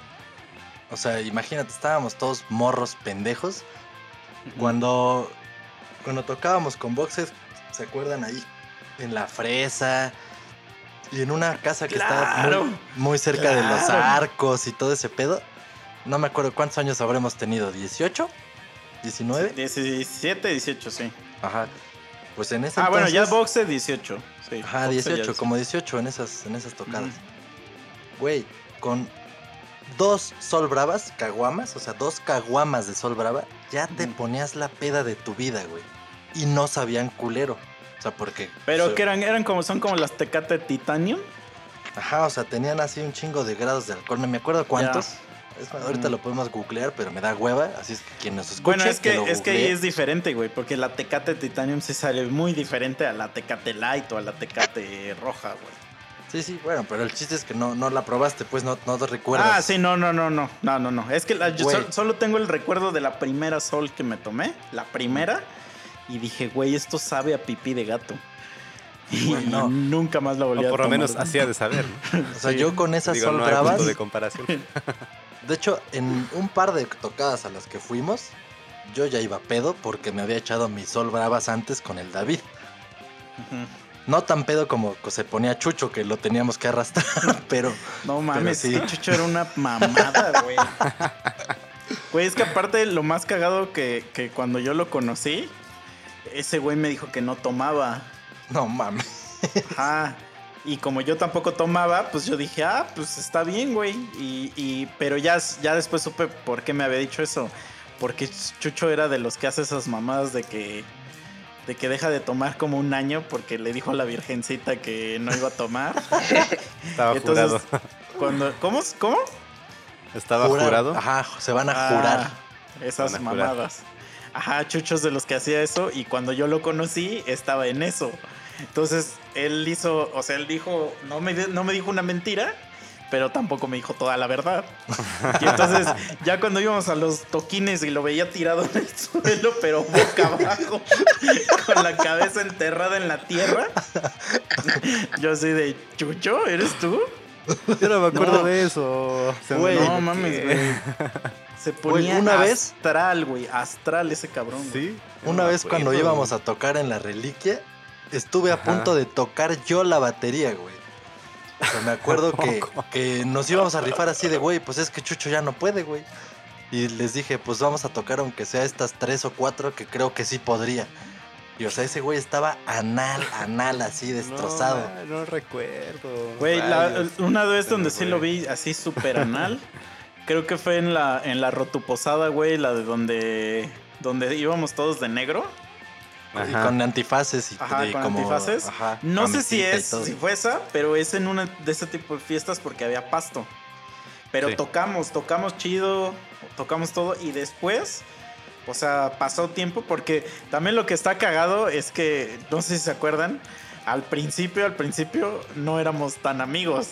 O sea, imagínate, estábamos todos morros pendejos. Cuando. Cuando tocábamos con boxes, ¿se acuerdan ahí? En la fresa. Y en una casa que estaba muy, muy cerca de los arcos y todo ese pedo. No me acuerdo cuántos años habremos tenido, ¿18? ¿19? 17, 18, sí. Ajá. Pues en ese Ah, bueno, ya boxe 18. Sí, Ajá, boxe ya 18, es- como 18 en esas, en esas tocadas. Ujú. Güey, con dos Sol Bravas, caguamas, o sea, dos caguamas de Sol Brava, ya te ponías la peda de tu vida, güey. Y no sabían culero. O sea, porque. Pero que eran, eran como, son como las Tecate Titanium. Ajá, o sea, tenían así un chingo de grados de alcohol. No me acuerdo cuántos. Ahorita Ujú. lo podemos googlear, pero me da hueva. Así es que quien nos escuche. Bueno, es que, lo es que ahí es diferente, güey, porque la Tecate Titanium se sale muy diferente a la Tecate Light o a la Tecate Roja, güey. Sí, sí, bueno, pero el chiste es que no, no la probaste, pues no, no te recuerdas. Ah, sí, no, no, no, no, no, no, no. Es que la- yo sol- solo tengo el recuerdo de la primera sol que me tomé, la primera, y dije, güey, esto sabe a pipí de gato. Y no. nunca más la volví O a por lo tomar. menos hacía de saber. ¿no? O sea, yo con esas Digo, sol no hay bravas. punto de comparación. (laughs) De hecho, en un par de tocadas a las que fuimos, yo ya iba pedo porque me había echado mis sol bravas antes con el David. No tan pedo como se ponía Chucho, que lo teníamos que arrastrar, (laughs) pero No mames, sí. sí. Chucho era una mamada, güey. Güey, es que aparte lo más cagado que, que cuando yo lo conocí, ese güey me dijo que no tomaba. no mames. Ajá. Y como yo tampoco tomaba, pues yo dije, ah, pues está bien, güey. Y, y- pero ya, ya después supe por qué me había dicho eso. Porque Chucho era de los que hace esas mamadas de que, de que deja de tomar como un año porque le dijo a la virgencita que no iba a tomar. (laughs) Estaba Entonces, jurado. Cuando, ¿Cómo? ¿Cómo? Estaba Jurar. jurado. Ajá, se van a Ah, jurar. Esas jurar. mamadas. Ajá, Chucho es de los que hacía eso y cuando yo lo conocí estaba en eso. Entonces él hizo, o sea, él dijo, no me, no me dijo una mentira, pero tampoco me dijo toda la verdad. Y entonces (laughs) ya cuando íbamos a los toquines y lo veía tirado en el (laughs) suelo, pero boca abajo, con la cabeza enterrada en la tierra, yo así de, Chucho, ¿eres tú? Yo no me acuerdo No. de eso. Güey, no mames, güey. (laughs) Se ponía una vez- astral, güey. Astral ese cabrón. güey. Sí. Una vez cuando íbamos a tocar en la reliquia, estuve a Ajá. punto de tocar yo la batería, güey. O sea, me acuerdo (laughs) que, que nos íbamos a rifar así de, güey, pues es que Chucho ya no puede, güey. Y les dije, pues vamos a tocar aunque sea estas tres o cuatro que creo que sí podría. Y o sea, ese güey estaba anal, anal, así destrozado. No, no recuerdo. Güey, la- una vez donde sí lo vi así súper anal. creo que fue en la, en la rotuposada, güey. La de donde, donde íbamos todos de negro. Y con antifaces y, Ajá, y con como. antifaces. ajá, No sé si es, si fue esa, pero es en una de ese tipo de fiestas porque había pasto. Pero Sí. tocamos, tocamos chido, tocamos todo y después, o sea, pasó tiempo porque también lo que está cagado es que, no sé si se acuerdan, al principio, al principio no éramos tan amigos.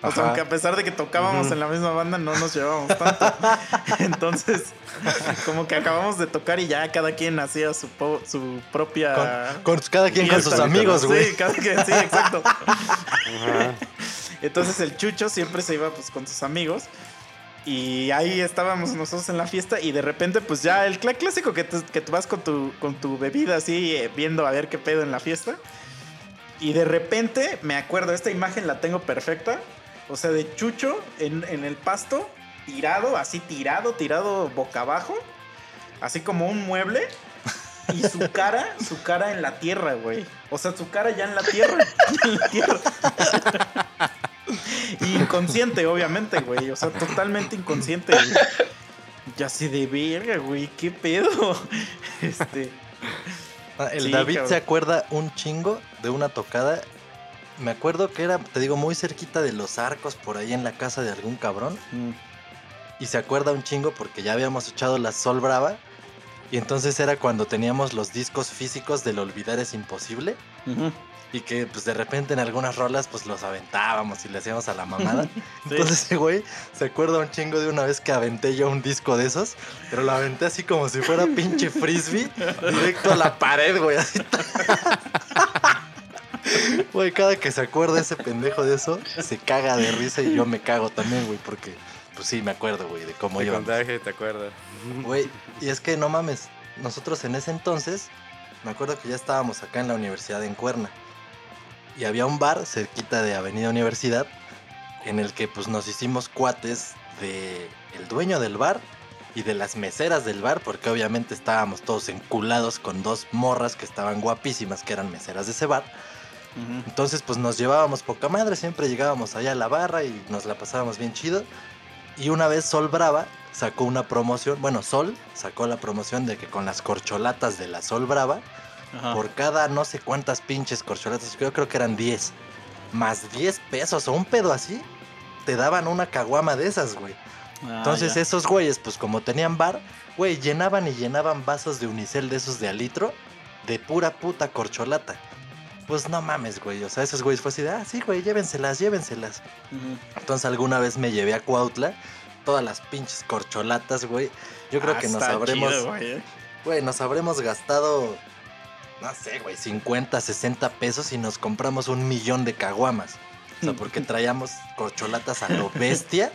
O sea, aunque a pesar de que tocábamos en la misma banda, no nos llevábamos tanto. (laughs) Entonces, como que acabamos de tocar y ya cada quien hacía su, po- su propia... Con, con cada quien con sus amigos, Sí, güey. cada quien, sí, exacto. Entonces el Chucho siempre se iba pues con sus amigos. Y ahí estábamos nosotros en la fiesta y de repente pues ya el clásico que, te- que tú vas con tu, con tu bebida así eh, viendo a ver qué pedo en la fiesta. Y de repente me acuerdo, esta imagen la tengo perfecta. O sea, de Chucho en, en el pasto, tirado, así tirado, tirado boca abajo. Así como un mueble. Y su (laughs) cara, su cara en la tierra, güey. O sea, su cara ya en la tierra. (laughs) ya en la tierra. Y (laughs) inconsciente, obviamente, güey. O sea, totalmente inconsciente, güey. Ya así de verga, güey. ¿Qué pedo? Este. Ah, El Sí, David cabrón. se acuerda un chingo de una tocada. Me acuerdo que era, te digo, muy cerquita de los arcos, por ahí en la casa de algún cabrón. mm, Y se acuerda un chingo porque ya habíamos echado la Sol Brava. Y entonces era cuando teníamos los discos físicos del Olvidar es Imposible. Y que pues de repente en algunas rolas pues los aventábamos y le hacíamos a la mamada. (laughs) Sí. Entonces ese güey se acuerda un chingo de una vez que aventé yo un disco de esos. Pero lo aventé así como si fuera pinche frisbee. Directo a la pared, güey. Así. (laughs) Güey, cada que se acuerda ese pendejo de eso, se caga de risa y yo me cago también, güey, porque pues sí me acuerdo, güey, de cómo Te íbamos. contagie, ¿te acuerdas? Güey, y es que no mames, nosotros en ese entonces, me acuerdo que ya estábamos acá en la universidad en Cuerna. Y había un bar cerquita de Avenida Universidad en el que pues nos hicimos cuates de el dueño del bar y de las meseras del bar, porque obviamente estábamos todos enculados con dos morras que estaban guapísimas, que eran meseras de ese bar. Entonces, pues nos llevábamos poca madre, siempre llegábamos allá a la barra y nos la pasábamos bien chido. Y una vez Sol Brava sacó una promoción, bueno, Sol sacó la promoción de que con las corcholatas de la Sol Brava, Ajá. por cada no sé cuántas pinches corcholatas, yo creo que eran 10, más 10 pesos o un pedo así, te daban una caguama de esas, güey. Ah, Entonces ya. esos güeyes, pues como tenían bar, güey, llenaban y llenaban vasos de unicel de esos de alitro de pura puta corcholata. Pues no mames, güey. O sea, esos güeyes fue así de, ah, sí, güey, llévenselas, llévenselas. Entonces alguna vez me llevé a Cuautla todas las pinches corcholatas, güey. Yo creo Ah, que nos habremos, chido, güey, eh. güey, nos habremos gastado no sé, güey, 50, 60 pesos y nos compramos un millón de caguamas. O sea, porque (laughs) traíamos corcholatas a lo bestia.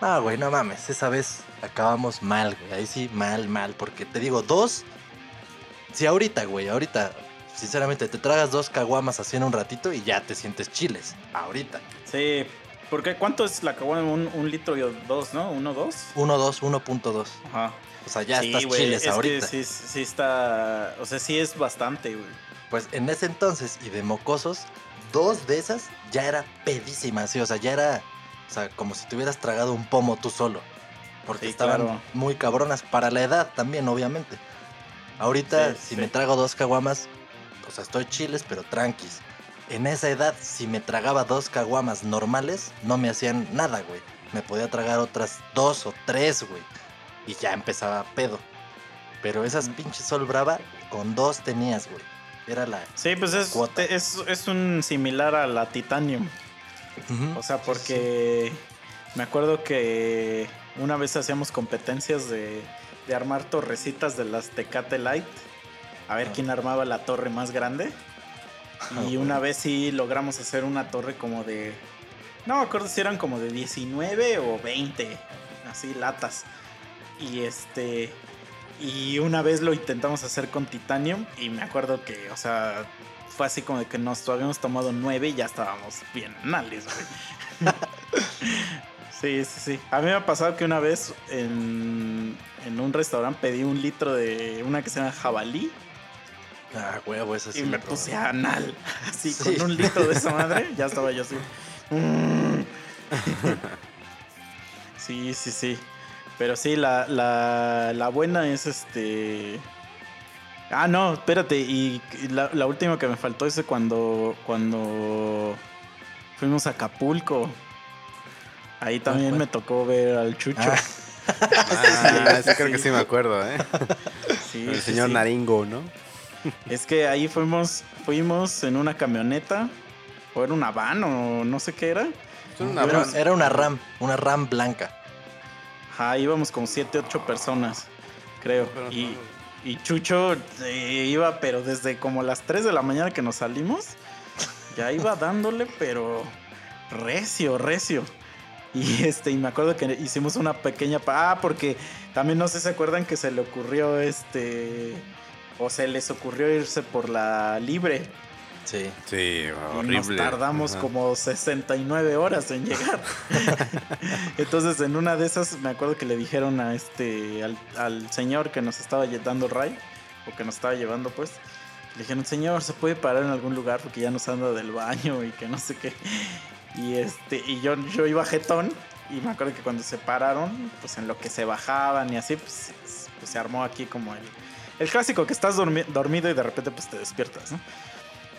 No, güey, no mames, esa vez acabamos mal, güey. Ahí sí, mal, mal. Porque te digo, dos. Si ahorita, güey, ahorita, sinceramente, te tragas dos caguamas así en un ratito y ya te sientes chiles. Ahorita. Sí, porque ¿cuánto es la caguama? Un, un litro y dos, ¿no? ¿Uno, dos? 1.2, 1.2. Ajá. O sea, ya sí, estás chiles es ahorita. Que sí, sí está. O sea, sí es bastante, güey. Pues en ese entonces y de mocosos, dos de esas ya era pedísima, sí, o sea, ya era, o sea, como si te hubieras tragado un pomo tú solo. Porque Sí, estaban claro. muy cabronas para la edad también, obviamente. Ahorita, Sí, si me trago dos caguamas, o sea, estoy chiles, pero tranquis. En esa edad, si me tragaba dos caguamas normales, no me hacían nada, güey. Me podía tragar otras dos o tres, güey. Y ya empezaba pedo. Pero esas Mm. pinches sol brava, con dos tenías, güey. Era la... Sí, pues es, Cuota. es, es un similar a la Titanium. O sea, porque me acuerdo que una vez hacíamos competencias de, de armar torrecitas de las Tecate Light. A ver quién armaba la torre más grande. Ah, Y una vez sí logramos hacer una torre como de. No me acuerdo si eran como de 19 o 20. Así, latas. Y este. Y una vez lo intentamos hacer con Titanium. Y me acuerdo que, o sea, fue así como de que nos habíamos tomado 9 y ya estábamos bien anales, güey. (laughs) sí, sí, sí. A mí me ha pasado que una vez en, en un restaurante pedí un litro de una que se llama jabalí. Ah, huevo, eso sí. Y me puse anal. Así, Sí. con un litro de esa madre, (laughs) ya estaba yo así. (laughs) Sí, sí, sí. Pero sí, la, la, la buena es este. Ah, no, espérate. Y y la, la última que me faltó es cuando, cuando fuimos a Acapulco. Ahí también fue? me tocó ver al Chucho. Ah. (laughs) Ah, sí, creo sí. que sí me acuerdo, ¿eh? Sí, El sí, señor sí. Naringo, ¿no? (laughs) Es que ahí fuimos, fuimos en una camioneta, o era una van, o no sé qué era. Una Era, una RAM, una RAM blanca. Ajá, íbamos como 7, 8 personas, creo. Y, y Chucho eh, iba, pero desde como las 3 de la mañana que nos salimos, ya iba (laughs) dándole, pero recio, recio. Y este, y me acuerdo que hicimos una pequeña. pa- Ah, porque también no sé si se acuerdan que se le ocurrió este. O se les ocurrió irse por la libre. Sí. Sí, Y horrible. nos tardamos Ajá. como 69 horas en llegar. (laughs) Entonces, en una de esas, me acuerdo que le dijeron a este, al, al señor que nos estaba dando ray, o que nos estaba llevando, pues, le dijeron, señor, ¿se puede parar en algún lugar? Porque ya nos anda del baño y que no sé qué. Y este, y yo, yo iba jetón, y me acuerdo que cuando se pararon, pues en lo que se bajaban y así, pues, pues, se armó aquí como el, el clásico que estás dormi- dormido y de repente pues te despiertas, ¿no?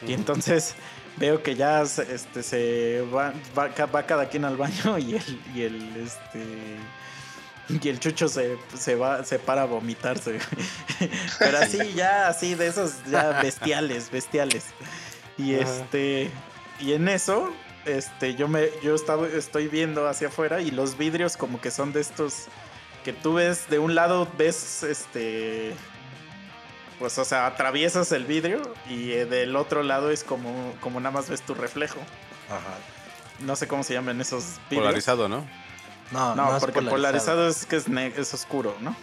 Y entonces veo que ya se- este, se va, va, ca- va cada quien al baño (laughs) y el, y el, este, y el chucho se, se va, se para a vomitarse. (laughs) Pero así, ya, así, de esos ya bestiales, bestiales. Y Ajá. este, y en eso, este, yo me, yo estaba, estoy viendo hacia afuera y los vidrios como que son de estos que tú ves, de un lado ves, este, pues, o sea, atraviesas el vidrio y eh, del otro lado es como, como nada más ves tu reflejo. Ajá. No sé cómo se llaman esos vidrios. Polarizado, ¿no? No, No, no, es porque polarizado, es que es, es oscuro, ¿no?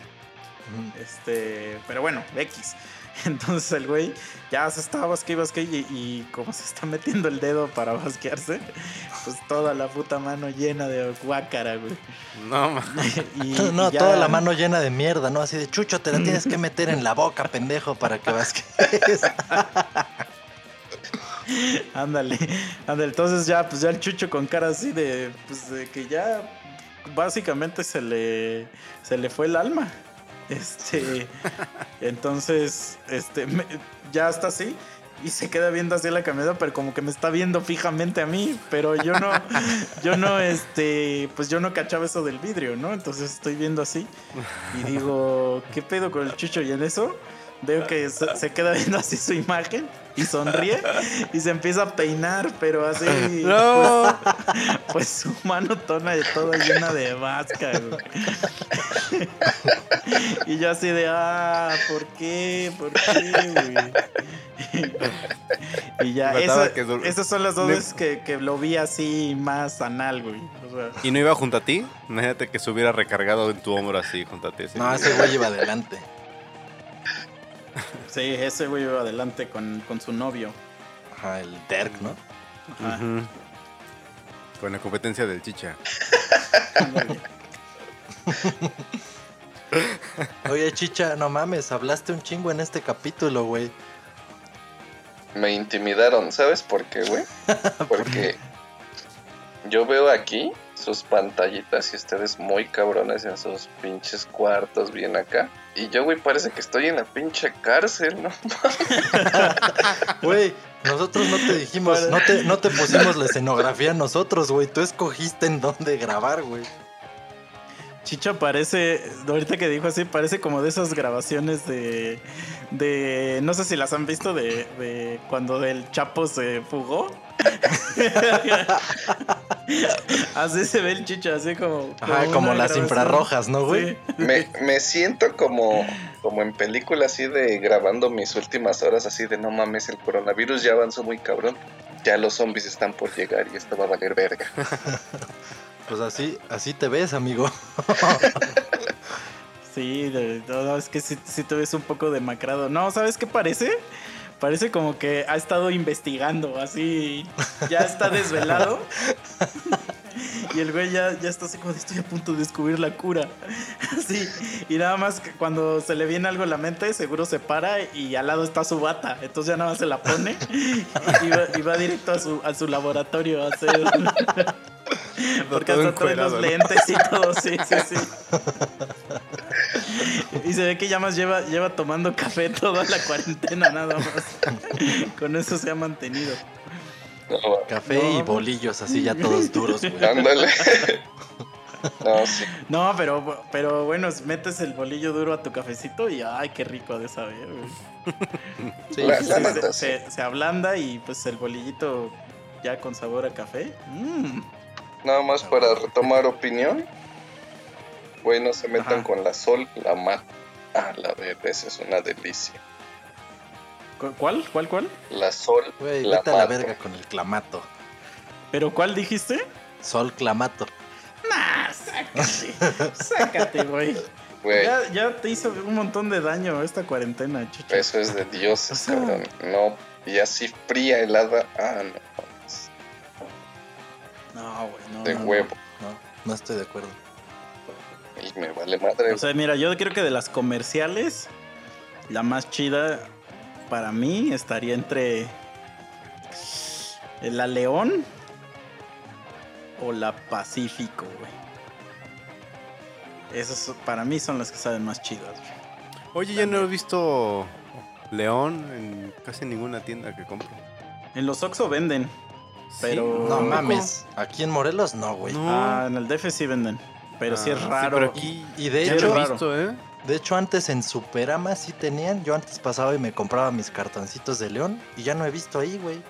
Este, pero bueno, X. (laughs) Entonces el güey ya se estaba basque y basque y, y como se está metiendo el dedo para basquearse, pues toda la puta mano llena de guácara, güey. No, (laughs) Y- No, y ya- toda la mano llena de mierda, ¿no? Así de chucho, te la tienes que meter en la boca, pendejo, para que vas (laughs) Ándale, ándale. Entonces ya, pues ya el chucho con cara así de, pues de que ya básicamente se le, se le fue el alma. Este, entonces, este, me- ya está así y se queda viendo así la camioneta, pero como que me está viendo fijamente a mí, pero yo no, (laughs) yo no, este, pues yo no cachaba eso del vidrio, ¿no? Entonces estoy viendo así y digo, ¿qué pedo con el chucho? Y en eso veo que se, queda viendo así su imagen y sonríe y se empieza a peinar, pero así. (laughs) No. Pues, (laughs) pues su mano tona de toda llena de vasca, güey. (laughs) Y yo así de, ah, ¿por qué? ¿Por qué, güey? Y ya, eso- que dur- esas son las dos veces que, que lo vi así más anal, güey. O sea, ¿Y no iba junto a ti? Imagínate que se hubiera recargado en tu hombro así junto a ti. así. No, ese güey iba adelante. Sí, ese güey iba adelante con, con su novio. Ajá, el Derk, ¿no? Ajá. Con la competencia del chicha. (laughs) Oye, chicha, no mames, hablaste un chingo en este capítulo, güey. Me intimidaron, ¿sabes por qué, güey? (laughs) Porque yo veo aquí sus pantallitas y ustedes muy cabrones en sus pinches cuartos bien acá. Y yo, güey, parece que estoy en la pinche cárcel, ¿no? (laughs) Güey, nosotros no te dijimos, no te, no te pusimos la escenografía nosotros, güey. Tú escogiste en dónde grabar, güey. Chicha parece, ahorita que dijo así, parece como de esas grabaciones de, de no sé si las han visto, de, de cuando el Chapo se fugó. (laughs) (laughs) así se ve el Chicha, así como... Ajá, como las grabación. infrarrojas, ¿no, güey? Sí. Me, me siento como, como en película así de grabando mis últimas horas así de no mames, el coronavirus ya avanzó muy cabrón. Ya los zombies están por llegar y esto va a valer verga. (laughs) Pues así, así te ves, amigo. Sí, no, no, es que sí, sí te ves un poco demacrado. No, ¿sabes qué parece? Parece como que ha estado investigando, así ya está desvelado. (laughs) y el güey ya, ya está así como de estoy a punto de descubrir la cura. (laughs) Así, y nada más que cuando se le viene algo a la mente, seguro se para y al lado está su bata. Entonces ya nada más se la pone (laughs) y va, y va directo a su, a su laboratorio a hacer... (laughs) Porque hasta trae los lentes y todo, sí, sí, sí. Y se ve que ya más lleva, lleva tomando café toda la cuarentena nada más. Con eso se ha mantenido. No, Café No. y bolillos así ya todos duros, güey. ándale. (laughs) No, sí. No, pero, pero bueno, metes el bolillo duro a tu cafecito y ay, qué rico de saber. güey. (laughs) Sí, La- sí, la sí. neta, se, se- se ablanda y pues el bolillito ya con sabor a café. Mm. Nada más para retomar opinión. Güey, no se metan Ajá. con la sol, la mat. Ah, la verga, esa es una delicia. ¿Cu- ¿Cuál? ¿Cuál? ¿Cuál? La sol, Güey, la vete a la verga con el clamato. ¿Pero cuál dijiste? Sol clamato. Nah, sácate. sácate, güey. Güey, Ya, ya te hizo un montón de daño esta cuarentena, chicho. eso es de dioses, O sea- cabrón. No, y así fría, helada. Ah, no. No, güey, no. De no, no. huevo. No, no estoy de acuerdo. Y me vale madre. O sea, mira, yo creo que de las comerciales, la más chida para mí estaría entre la León o la Pacífico, güey. Esas para mí son las que saben más chidas, güey. Oye, ya no he visto León en casi ninguna tienda que compro. En los Oxxo venden. Pero- No mames. Aquí en Morelos no, güey. No. Ah, en el DF sí venden. Pero sí es Ah, raro. pero aquí Y de Sí, hecho, he raro. visto, ¿eh? De hecho antes en Superama sí tenían. Yo antes pasaba y me compraba mis cartoncitos de León y ya no he visto ahí, güey.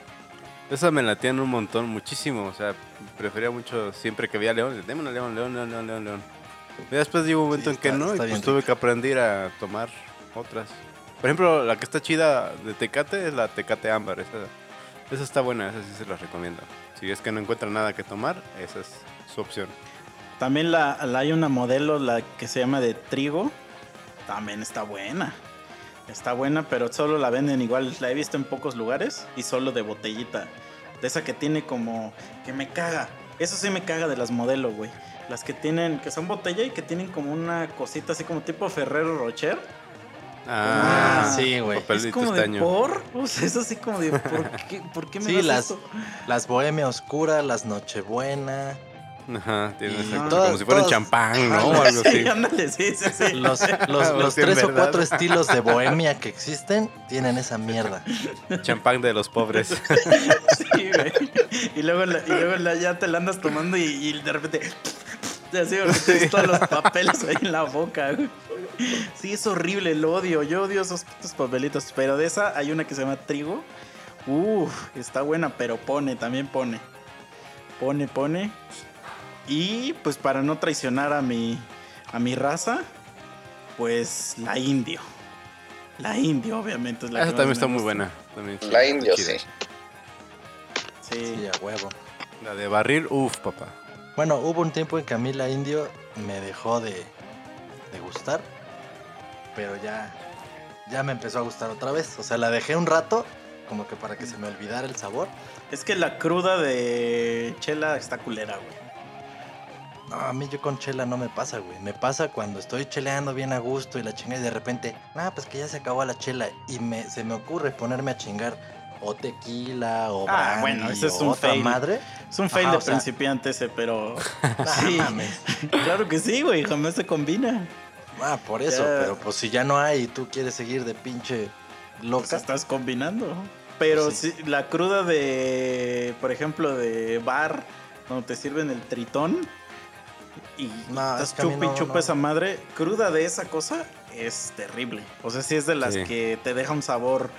Esa me latían un montón, muchísimo. O sea, prefería mucho siempre que veía León. Deme una León, León, León, León, León, León. Y después llegó un momento Sí, en que no, y pues tuve rica. que aprender a tomar otras. Por ejemplo, la que está chida de Tecate es la Tecate Ámbar. Esa, esa está buena, esa sí se la recomiendo. Si es que no encuentran nada que tomar, esa es su opción. También la, la- hay una modelo, la que se llama de trigo. También está buena. Está buena, pero solo la venden igual. La he visto en pocos lugares y solo de botellita. De esa que tiene como. que me caga. Eso sí me caga de las modelo, güey. Las que tienen. que son botella y que tienen como una cosita así como tipo Ferrero Rocher. Ah, Ah, sí, güey. Es como de estaño. por. O sea, es así como de. ¿Por qué, ¿por qué me Sí, das las- esto? Las Bohemia Oscura, las Nochebuena, Ajá, tiene Y exacto, todas- como si fuera un todas- champán, ¿no? O algo Sí, así. ándale, sí, sí, sí. (laughs) los, los, los Sí, tres o cuatro estilos de (laughs) Bohemia que existen tienen esa mierda. Champán de los pobres. (laughs) Sí, güey. Y luego, la- y luego la- ya te la andas tomando y, y de repente. Así, tienes todos los papeles ahí en la boca, güey. Sí, es horrible, lo odio. Yo odio esos putos papelitos. Pero de esa hay una que se llama trigo. Uf, está buena, pero pone, también pone. Pone, pone. Y pues para no traicionar a mi, a mi raza, pues la indio. La indio, obviamente, es la Esa que también está muy buena. También La indio. Sí. Sí, a huevo. La de barril, uff, papá. Bueno, hubo un tiempo en que a mí la indio me dejó de, de gustar, pero ya, ya me empezó a gustar otra vez. O sea, la dejé un rato, como que para que se me olvidara el sabor. Es que la cruda de chela está culera, güey. A mí yo con chela no me pasa, güey. Me pasa cuando estoy cheleando bien a gusto y la chinga y de repente, ah, pues que ya se acabó la chela y me, se me ocurre ponerme a chingar o tequila o Ah, brandy bueno, ese es un otra fail. madre. Es un fail Ajá, de sea- principiante ese, pero. Ah, (laughs) sí, claro que sí, güey. Jamás se combina. Ah, por eso, Ya. pero pues si ya no hay y tú quieres seguir de pinche Pues loca. estás combinando. Pero Pues sí. sí, la cruda de, por ejemplo, de bar, cuando te sirven el tritón y No, estás es que y no, chupa no. esa madre, cruda de esa cosa es terrible. O sea, sí es de las Sí. que te deja un sabor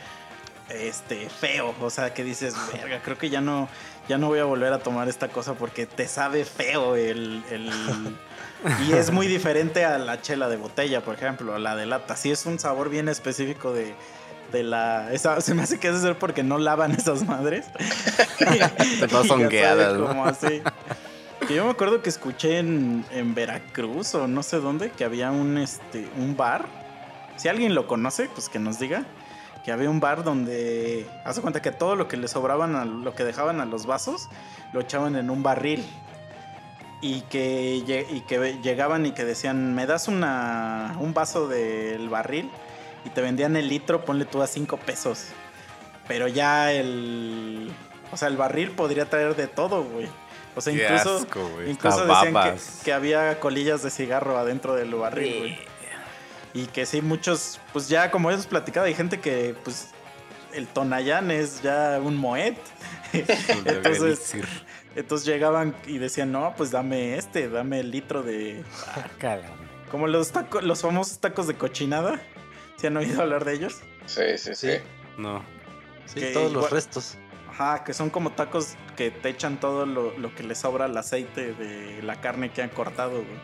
este feo, o sea, que dices, (laughs) "Verga, creo que ya no ya no voy a volver a tomar esta cosa porque te sabe feo el, el- (laughs) y es muy diferente a la chela de botella, por ejemplo, a la de lata. Sí es un sabor bien específico de de la esa se me hace que es ser porque no lavan (laughs) esas madres. Te todas hongueadas, ¿no? como así. Que yo me acuerdo que escuché en, en Veracruz o no sé dónde que había un este un bar. Si alguien lo conoce, pues que nos diga. Que había un bar donde hace cuenta que todo lo que le sobraban a lo que dejaban a los vasos lo echaban en un barril. Y que, y que llegaban y que decían, me das una, un vaso del barril y te vendían el litro, ponle tú a 5 pesos. Pero ya el... O sea, el barril podría traer de todo, güey. O sea, Qué incluso, asco, güey. incluso decían que, había colillas de cigarro adentro del barril, güey. Y que sí, muchos, pues ya como hemos platicado, hay gente que, pues, el Tonayán es ya un Moet. (laughs) Entonces, entonces llegaban y decían, no, pues dame este, dame el litro de... Como los tacos, los famosos tacos de cochinada. ¿Se han oído hablar de ellos? Sí, sí, sí. Sí. No. Sí, que todos los restos. Ajá, que son como tacos que te echan todo lo, lo que le sobra al aceite de la carne que han cortado, güey.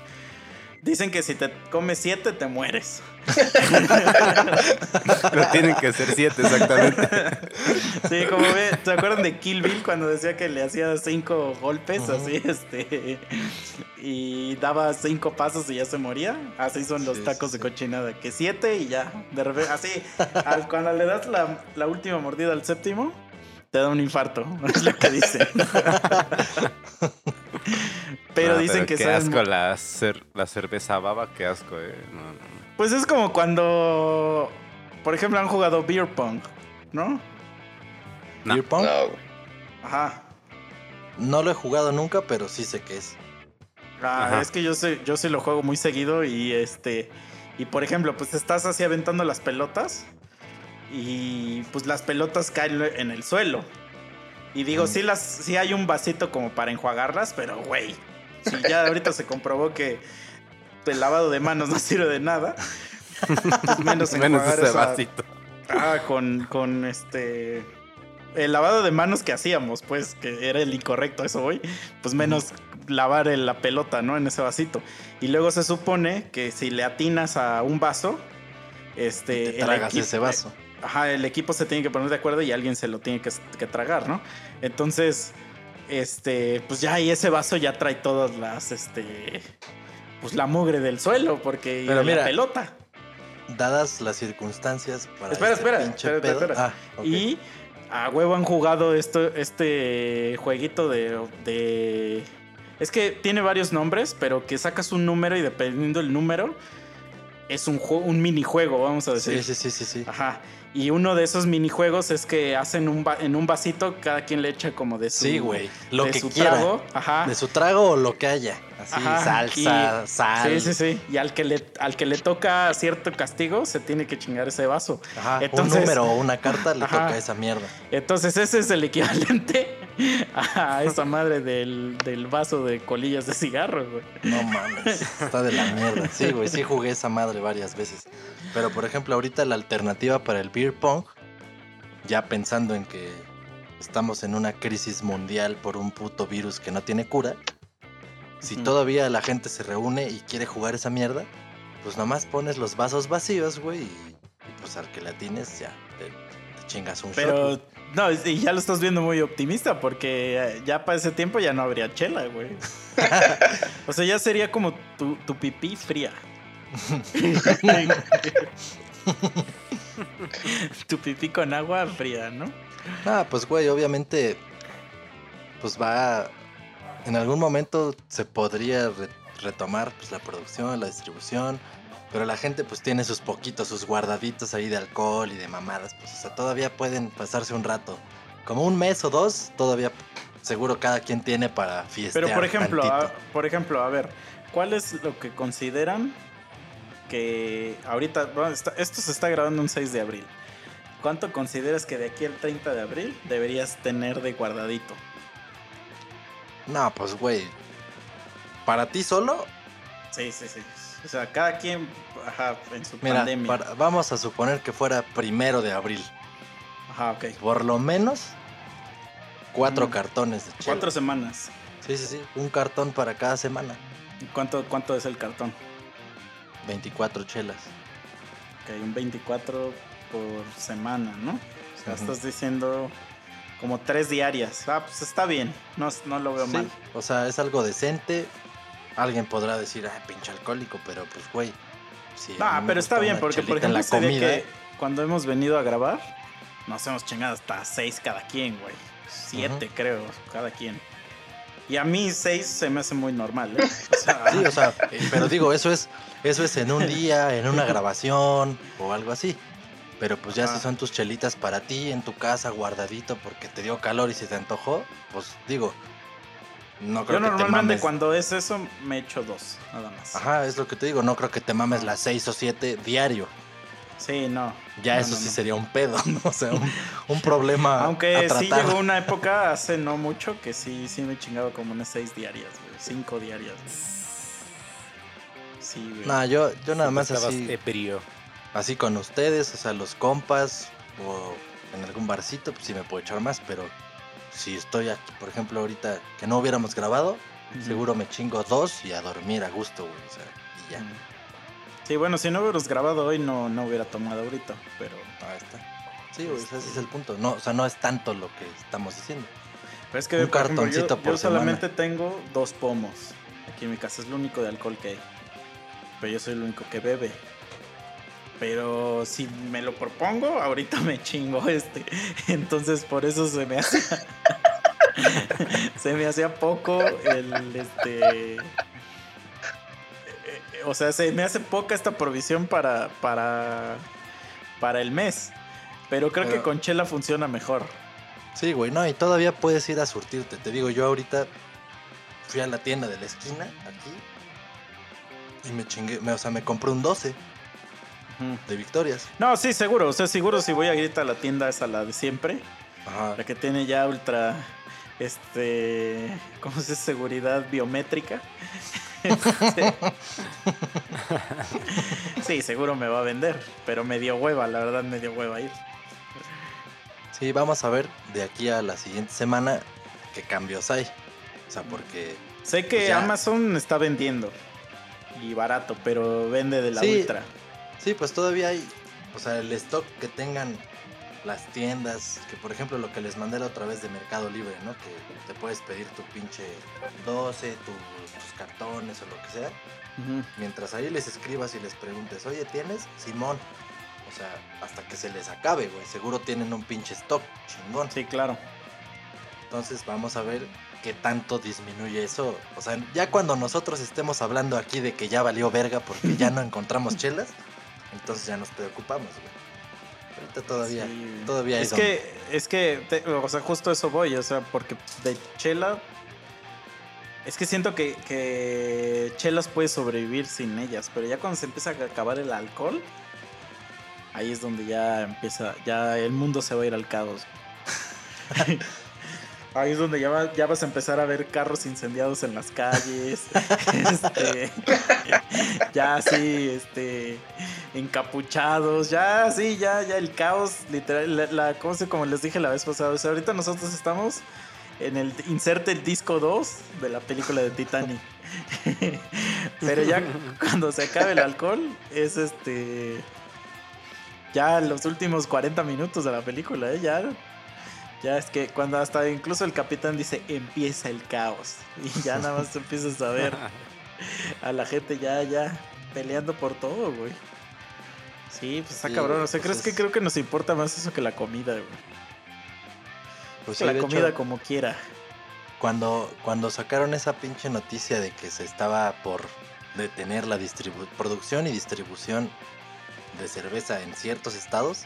Dicen que si te comes siete te mueres. (laughs) No tienen que ser siete exactamente. (laughs) Sí, como ve, ¿se acuerdan de Kill Bill cuando decía que le hacía cinco golpes así, este, y daba cinco pasos y ya se moría? Así son los Sí, tacos sí, de cochinada, que siete y ya, de repente, así, al- cuando le das la, la última mordida al séptimo, te da un infarto, (laughs) es lo que dicen. (laughs) pero No, dicen que qué saben asco la, cer- la cerveza baba, qué asco, eh. No, no, no. Pues es como cuando, por ejemplo, han jugado beer pong, ¿no? No. Beer pong. Ajá. no lo he jugado nunca, pero sí sé qué es. Ah, Ajá. es que yo sé, yo sí lo juego muy seguido y este. Y por ejemplo, pues estás así aventando las pelotas. Y pues las pelotas caen en el suelo. Y digo, Mm. sí, las, sí hay un vasito como para enjuagarlas, pero güey. Si ya ahorita se comprobó que el lavado de manos no sirve de nada. Pues menos (laughs) Menos enjuagar ese esa- vasito. Ah, con, con este. El lavado de manos que hacíamos, pues, que era el incorrecto, eso hoy. Pues menos lavar el- la pelota, ¿no? En ese vasito. Y luego se supone que si le atinas a un vaso, este. Te el tragas ese vaso. Ajá, el equipo se tiene que poner de acuerdo y alguien se lo tiene que, que tragar, ¿no? Entonces, este, pues ya ahí ese vaso ya trae todas las, este, pues la mugre del suelo, porque y Pero la mira, pelota. Dadas las circunstancias para Espera, este espera, pinche espera, pedo. espera. Ah. Y a huevo han jugado esto, este jueguito de, de... Es que tiene varios nombres, pero que sacas un número y dependiendo del número, es un, jue- un minijuego, vamos a decir. Sí, sí, sí, sí, sí. Ajá. Y uno de esos minijuegos es que hacen un va- en un vasito, cada quien le echa como de su, Sí, güey. Lo de que su quiera. trago. Ajá. De su trago o lo que haya. Así, Ajá, salsa, y- sal. Sí, sí, sí. Y al que le, al que le toca cierto castigo, se tiene que chingar ese vaso. Ajá, Entonces- un número o una carta le Ajá. toca esa mierda. Entonces ese es el equivalente (laughs) a esa madre del, del vaso de colillas de cigarro, güey. No mames, está de la mierda. Sí, güey, sí jugué esa madre varias veces. Pero por ejemplo, ahorita la alternativa para el beer pong, ya pensando en que estamos en una crisis mundial por un puto virus que no tiene cura, si todavía la gente se reúne y quiere jugar esa mierda, pues nomás pones los vasos vacíos, güey, y, y pues al que la tienes ya te, te chingas un shot, Pero, güey. no, y ya lo estás viendo muy optimista porque eh, ya para ese tiempo ya no habría chela, güey. (laughs) o sea, ya sería como tu, tu pipí fría. (laughs) (laughs) tu pipí con agua fría, ¿no? Ah, pues güey, obviamente, pues va, en algún momento se podría re- retomar pues la producción, la distribución, pero la gente pues tiene sus poquitos, sus guardaditos ahí de alcohol y de mamadas, pues o sea, todavía pueden pasarse un rato, como un mes o dos, todavía seguro cada quien tiene para fiestear. Pero por ejemplo, a, por ejemplo, a ver, ¿cuál es lo que consideran que ahorita, bueno, está- esto se está grabando un 6 de abril? ¿Cuánto consideras que de aquí al 30 de abril deberías tener de guardadito? No, pues güey, para ti solo, Sí, sí, sí. O sea, cada quien, ajá, en su mira, pandemia. para- vamos a suponer que fuera primero de abril, Ajá, ok. por lo menos cuatro Mm. cartones de chela. Cuatro semanas. Sí, sí, sí. Un cartón para cada semana. ¿Cuánto, ¿Cuánto es el cartón? 24 chelas. Ok, un 24 por semana, ¿no? O sea, estás diciendo como tres diarias. Ah, pues está bien. No, no lo veo Sí, mal. O sea, es algo decente. Alguien podrá decir, ah, pinche alcohólico, pero pues, güey. Ah, pero está bien, porque por ejemplo, la comida. que cuando hemos venido a grabar, nos hemos chingado hasta seis cada quien, güey. Siete, creo, cada quien. Y a mí seis se me hace muy normal, ¿eh? O sea, (laughs) Sí, o sea, eh, pero digo, eso es, eso es en un día, en una grabación o algo así. Pero pues ya Ajá. si son tus chelitas para ti en tu casa guardadito porque te dio calor y se te antojó, pues digo, no creo yo que te mames. cuando es eso me echo dos, nada más. Ajá, es lo que te digo, no creo que te mames las seis o siete diario. Sí, no. Ya No, eso no, sí no. sería un pedo, (laughs) ¿no? O sea, un, un (laughs) problema Aunque a sí llegó una (laughs) época hace no mucho que sí, sí me chingaba como unas seis diarias, güey. Cinco diarias, güey. Sí, güey. No, yo, yo nada más Estabas así, ebrio. así con ustedes, o sea, los compas o en algún barcito, pues sí me puedo echar más, pero si estoy aquí, por ejemplo, ahorita que no hubiéramos grabado, seguro me chingo dos y a dormir a gusto, güey, o sea, y ya. Sí, bueno, si no hubiéramos grabado hoy no, no hubiera tomado ahorita, pero, Ahí está. Sí, güey, ese es el punto. No, o sea, no es tanto lo que estamos diciendo. pero es que Un por ejemplo, yo- cartoncito yo, solamente tengo dos pomos. Aquí en mi casa es lo único de alcohol que hay. Pero yo soy el único que bebe. Pero si me lo propongo, ahorita me chingo este. (laughs) Entonces por eso se me hace. (laughs) se me hacía poco el este. O sea, se me hace poca esta provisión para. para. para el mes. Pero creo que con chela funciona mejor. Sí, güey, no, y todavía puedes ir a surtirte. Te digo, yo ahorita fui a la tienda de la esquina, aquí, y me chingué, me- o sea, me compré un 12 Ujú. de victorias. No, sí, seguro. O sea, seguro si voy a ir a la tienda esa, la de siempre. Ajá. La que tiene ya ultra. Este. ¿Cómo se dice? Seguridad biométrica. Este, sí, seguro me va a vender. Pero me dio hueva, la verdad me dio hueva ir. Sí, vamos a ver de aquí a la siguiente semana qué cambios hay. O sea, porque Sé que Pues ya. Amazon está vendiendo. Y barato, pero vende de la Sí. ultra. sí, pues todavía hay, o sea, el stock que tengan las tiendas, que por ejemplo lo que les mandé la otra vez de Mercado Libre, ¿no? Que te puedes pedir tu pinche 12, tu- cartones o lo que sea. Ujú. Mientras ahí les escribas y les preguntes, oye, ¿tienes? Simón. O sea, hasta que se les acabe, güey. Seguro tienen un pinche stock chingón. Sí, claro. Entonces vamos a ver qué tanto disminuye eso. O sea, ya cuando nosotros estemos hablando aquí de que ya valió verga porque ya no (laughs) encontramos chelas, entonces ya nos preocupamos, güey. Ahorita todavía, Sí. todavía hay Es donde- que, es que, te- o sea, justo eso voy, o sea, porque de chela. Es que siento que, que chelas puede sobrevivir sin ellas, pero ya cuando se empieza a acabar el alcohol, ahí es donde ya empieza, ya el mundo se va a ir al caos. (laughs) Ahí es donde ya, va- ya vas a empezar a ver carros incendiados en las calles. (laughs) este, (laughs) ya así, este, encapuchados. Ya, sí, ya, ya el caos, literal. La, la- ¿Cómo se? Como les dije la vez pasada. O sea, ahorita nosotros estamos en el. Inserte el disco 2 de la película de Titanic. (laughs) Pero ya cuando se acabe el alcohol, es este. Ya los últimos 40 minutos de la película, ¿eh? Ya ya es que cuando hasta incluso el capitán dice empieza el caos y ya nada más empiezas a ver a la gente ya, ya peleando por todo, güey. Sí, pues está Sí, cabrón. O sea, pues ¿crees que creo que nos importa más eso que la comida, güey? Pues sí, la hecho, comida como quiera. cuando, cuando sacaron esa pinche noticia de que se estaba por detener la producción y distribución de cerveza en ciertos estados,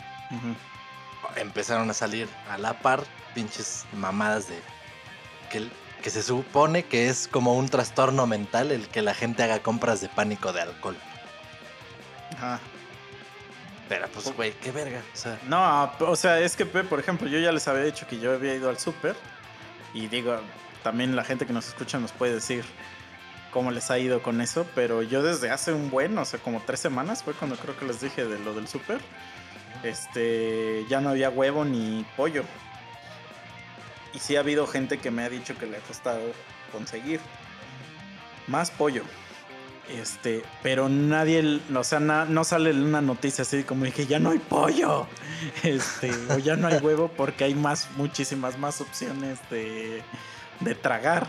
empezaron a salir a la par pinches mamadas de que, que se supone que es como un trastorno mental el que la gente haga compras de pánico de alcohol. Ajá. Pero pues, güey, qué verga. O sea, No, o sea, es que, por ejemplo, yo ya les había dicho que yo había ido al súper. Y digo, también la gente que nos escucha nos puede decir cómo les ha ido con eso. Pero yo desde hace un buen, o sea, como tres semanas fue cuando creo que les dije de lo del súper. Este, ya no había huevo ni pollo. Y sí ha habido gente que me ha dicho que le ha costado conseguir más pollo. Este, pero nadie, o sea, na- no sale una noticia así como dije, ya no hay pollo. (laughs) Este, o ya no hay huevo porque hay más, muchísimas más opciones de, de tragar.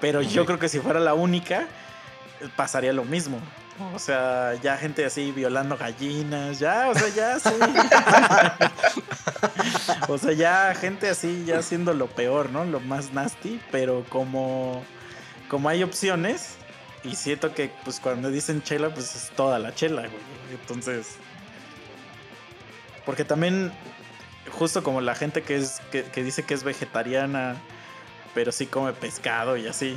Pero yo creo que si fuera la única, pasaría lo mismo. O sea, ya gente así violando gallinas, ya, o sea, ya sí. (laughs) o sea, ya gente así, ya haciendo lo peor, ¿no? Lo más nasty, pero como, como hay opciones, y siento que pues cuando dicen chela, pues es toda la chela, güey. Entonces. Porque también, justo como la gente que es, que, que dice que es vegetariana, pero sí come pescado y así.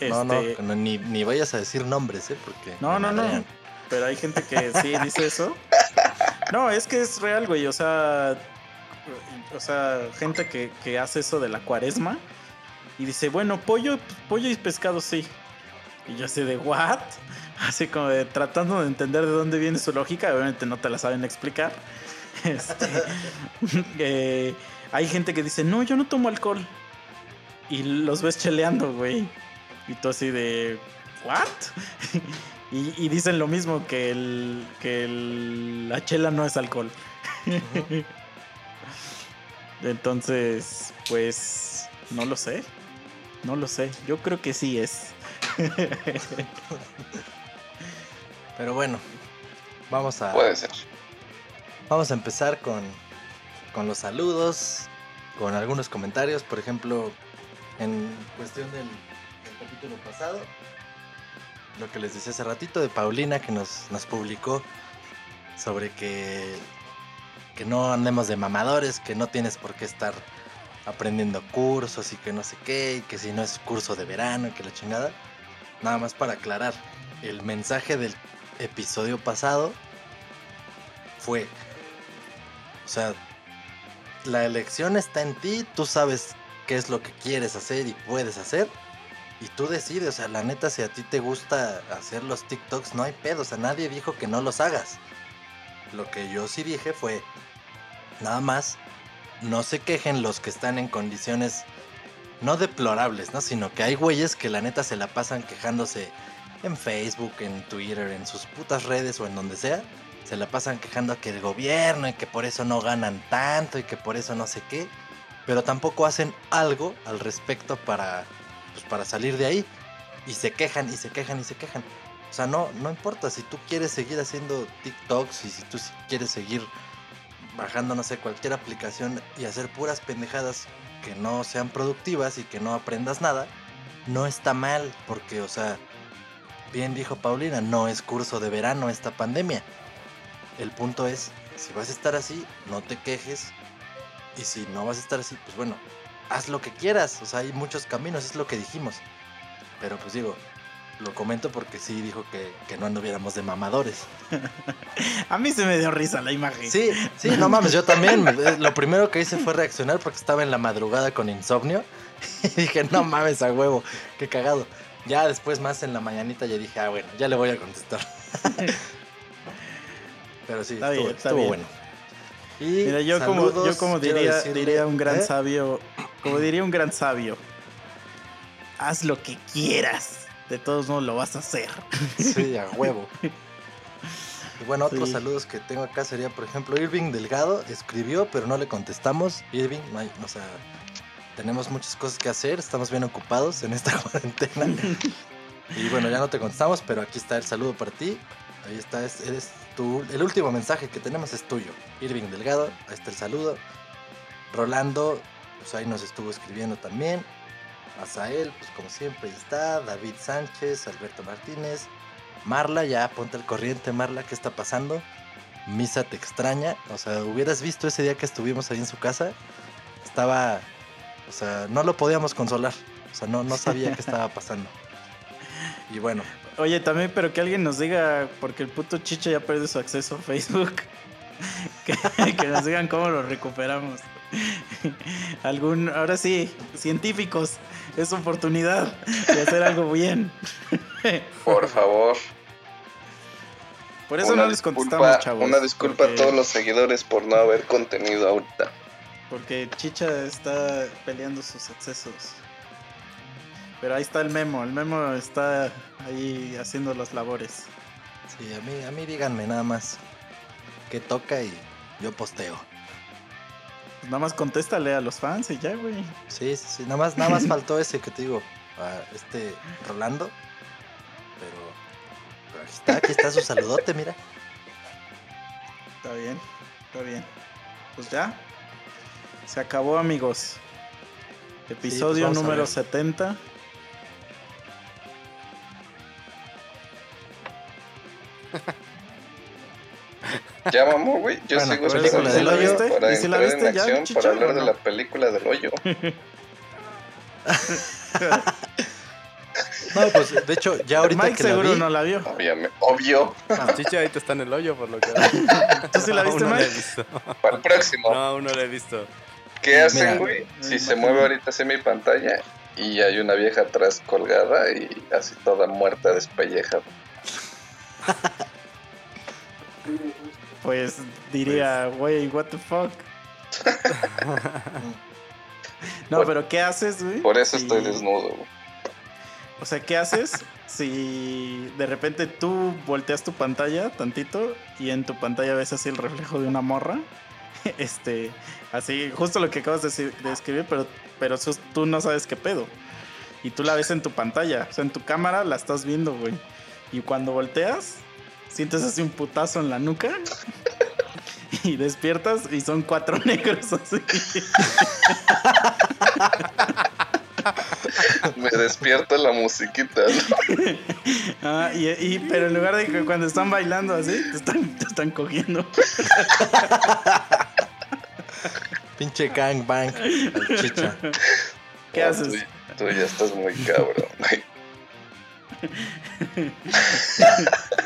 no, no, este, no, ni, ni vayas a decir nombres, ¿eh? Porque. no, no, no. Pero hay gente que sí dice eso. No, es que es real, güey. O sea, o sea, gente que, que hace eso de la cuaresma y dice, bueno, pollo, pollo y pescado sí. Y yo así de, ¿what? Así como de tratando de entender de dónde viene su lógica. Obviamente no te la saben explicar. (laughs) Este, (laughs) eh, hay gente que dice, no, yo no tomo alcohol. Y los ves cheleando, güey. Y tú así de, ¿what? (laughs) Y, dicen lo mismo que el que la chela no es alcohol. Entonces, pues no lo sé. No lo sé. Yo creo que sí es. Pero bueno, vamos a. Puede ser. Vamos a empezar con, con los saludos, con algunos comentarios. Por ejemplo, en cuestión del, del capítulo pasado, lo que les decía hace ratito de Paulina que nos, nos publicó sobre que, que no andemos de mamadores, que no tienes por qué estar aprendiendo cursos y que no sé qué, y que si no es curso de verano y que la chingada. Nada más para aclarar, el mensaje del episodio pasado fue, o sea, la elección está en ti, tú sabes qué es lo que quieres hacer y puedes hacer. Y tú decides, o sea, la neta, si a ti te gusta hacer los TikToks, no hay pedo, o sea, nadie dijo que no los hagas. Lo que yo sí dije fue, nada más, no se quejen los que están en condiciones no deplorables, ¿no? Sino que hay güeyes que la neta se la pasan quejándose en Facebook, en Twitter, en sus putas redes o en donde sea. Se la pasan quejando que el gobierno y que por eso no ganan tanto y que por eso no sé qué. Pero tampoco hacen algo al respecto para, pues, para salir de ahí. Y se quejan y se quejan y se quejan. O sea, no, no importa si tú quieres seguir haciendo TikToks y si tú quieres seguir bajando, no sé, cualquier aplicación y hacer puras pendejadas que no sean productivas y que no aprendas nada, no está mal, porque, o sea, bien dijo Paulina, no es curso de verano esta pandemia. El punto es, si vas a estar así, no te quejes. Y si no vas a estar así, pues bueno, haz lo que quieras. O sea, hay muchos caminos, es lo que dijimos. Pero pues digo, lo comento porque sí dijo que, que no anduviéramos de mamadores. (laughs) A mí se me dio risa la imagen. Sí, sí, no mames, yo también. (laughs) Lo primero que hice fue reaccionar porque estaba en la madrugada con insomnio. (laughs) Y dije, no mames, a huevo, qué cagado. Ya después, más en la mañanita, ya dije, ah, bueno, ya le voy a contestar. Pero sí, Está estuvo, bien, está estuvo bien. bueno. Y Mira, yo como, yo como diría, decirle- diría un gran ¿Eh? sabio, como diría un gran sabio, haz lo que quieras, de todos modos lo vas a hacer. (laughs) Sí, a huevo. Y bueno, otros Sí. saludos que tengo acá sería, por ejemplo, Irving Delgado escribió, pero no le contestamos. Irving, no hay, o sea, tenemos muchas cosas que hacer, estamos bien ocupados en esta (laughs) cuarentena. y bueno, ya no te contestamos, pero aquí está el saludo para ti. Ahí está, es, eres tú. El último mensaje que tenemos es tuyo. Irving Delgado, ahí está el saludo. Rolando, pues ahí nos estuvo escribiendo también. Azael, pues como siempre está. David Sánchez, Alberto Martínez. Marla, ya ponte al corriente, Marla, ¿qué está pasando? Misa te extraña. O sea, hubieras visto ese día que estuvimos ahí en su casa. Estaba. O sea, no lo podíamos consolar. O sea, no, no sabía qué estaba pasando. (laughs) Y bueno, Oye, también, pero que alguien nos diga, porque el puto chicho ya perdió su acceso a Facebook, (laughs) que, que nos digan cómo lo recuperamos. (laughs) Algún, ahora sí, científicos, es oportunidad de hacer algo bien. Por favor. Por eso una no les contestamos, disculpa, chavos. Una disculpa porque- a todos los seguidores por no haber contenido ahorita. Porque Chicha está peleando sus accesos. Pero ahí está el memo, el memo está ahí haciendo las labores. sí, a mí, a mí díganme nada más qué toca y yo posteo. Pues nada más contéstale a los fans y ya, güey. Sí, sí, sí. Nada más, nada más faltó ese que te digo, a este Rolando. Pero, pero aquí está, aquí está su saludote, mira. Está bien, está bien. Pues ya. Se acabó, amigos. Episodio vamos a número ver. 70. (laughs) Ya, mamó, güey. Yo Bueno, sigo pero esperando ¿sí la viste? para ¿Y sí la entrar viste en ya, acción para hablar de no? la película del hoyo. (laughs) No, pues de hecho, ya ahorita Mike que la seguro vi, no la vio. Obviamente, obvio. Chicha ahorita está en el hoyo, por lo que. (laughs) ¿Tú sí la (laughs) viste, no Mike? visto. Para el próximo. No, aún no la he visto. ¿Qué hacen, güey? Si Ay, se mueve ahorita así mi pantalla y hay una vieja atrás colgada y así toda muerta, despellejada. Pues diría, güey, what the fuck. (laughs) No, Por- pero ¿qué haces, güey? Por eso si- estoy desnudo, güey. O sea, ¿qué haces si de repente tú volteas tu pantalla tantito y en tu pantalla ves así el reflejo de una morra? (laughs) Este, así, justo lo que acabas de, decir- de escribir, pero, pero tú no sabes qué pedo. Y tú la ves en tu pantalla, o sea, en tu cámara la estás viendo, güey. Y cuando volteas, sientes así un putazo en la nuca. Y despiertas y son cuatro (laughs) negros así. Me despierta la musiquita. ¿no? Ah, y, y- pero en lugar de que cuando están bailando así, te están, te están cogiendo. pinche gangbang chicha. ¿Qué No, haces? Tú, tú ya estás muy cabrón.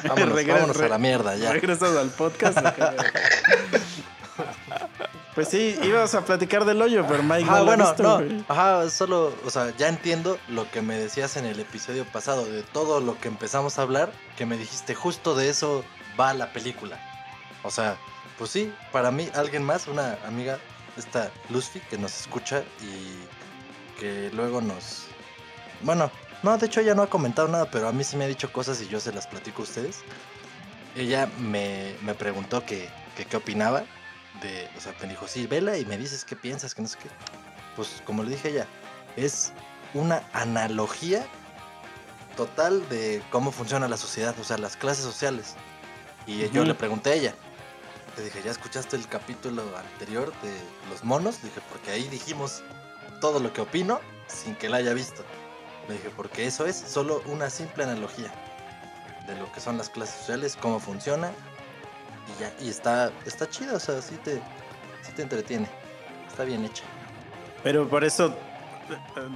Vámonos, Regresa- vámonos a la mierda ya. ¿Regresas al podcast? pues sí, ibas a platicar del hoyo, pero Mike Ah, no lo ha bueno, visto, no, güey. ajá, solo, o sea, ya entiendo lo que me decías en el episodio pasado, de todo lo que empezamos a hablar, que me dijiste justo de eso va la película. O sea, pues sí, para mí, alguien más, una amiga, esta Luzfi, que nos escucha y que luego nos... Bueno, no, de hecho ella no ha comentado nada, pero a mí sí me ha dicho cosas y yo se las platico a ustedes. Ella me, me preguntó que, que qué opinaba de, o sea, me dijo, sí, vela y me dices qué piensas, que no sé qué. Pues como le dije ella, es una analogía total de cómo funciona la sociedad, o sea, las clases sociales. Y yo le pregunté a ella, le dije, ¿ya escuchaste el capítulo anterior de los monos? Le dije, porque ahí dijimos todo lo que opino sin que la haya visto. Le dije, porque eso es solo una simple analogía de lo que son las clases sociales, cómo funciona y ya, y está, está chido, o sea, sí te, sí te entretiene, está bien hecha. Pero por eso,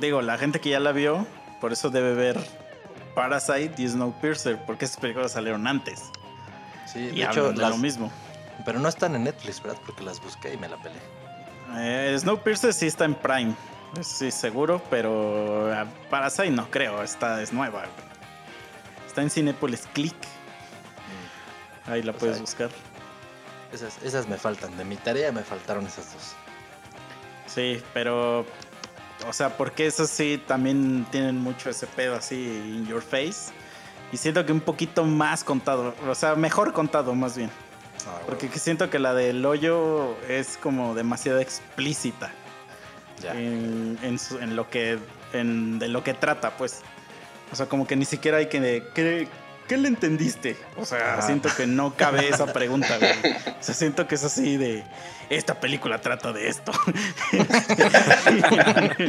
digo, la gente que ya la vio, por eso debe ver Parasite y Snowpiercer, porque esas películas salieron antes. Sí, Y de hecho, de las- lo mismo. pero no están en Netflix, ¿verdad? Porque las busqué y me la peleé. Eh, Snowpiercer sí está en Prime, sí seguro, pero ah, Parasite no creo, esta es nueva. Está en Cinepolis Click, Mm, ahí la Pues puedes buscar. Esas, esas me faltan. De mi tarea me faltaron esas dos. Sí, pero, o sea, porque esas sí también tienen mucho ese pedo así in your face. Y siento que un poquito más contado, o sea, mejor contado más bien. Ah, Porque que siento que la del hoyo es como demasiado explícita En, en su- en lo que en, de lo que trata, pues. O sea, como que ni siquiera hay que... ¿Qué, qué le entendiste? O sea, siento que no cabe esa (laughs) pregunta, güey. O sea, siento que es así de... Esta película trata de esto. (laughs)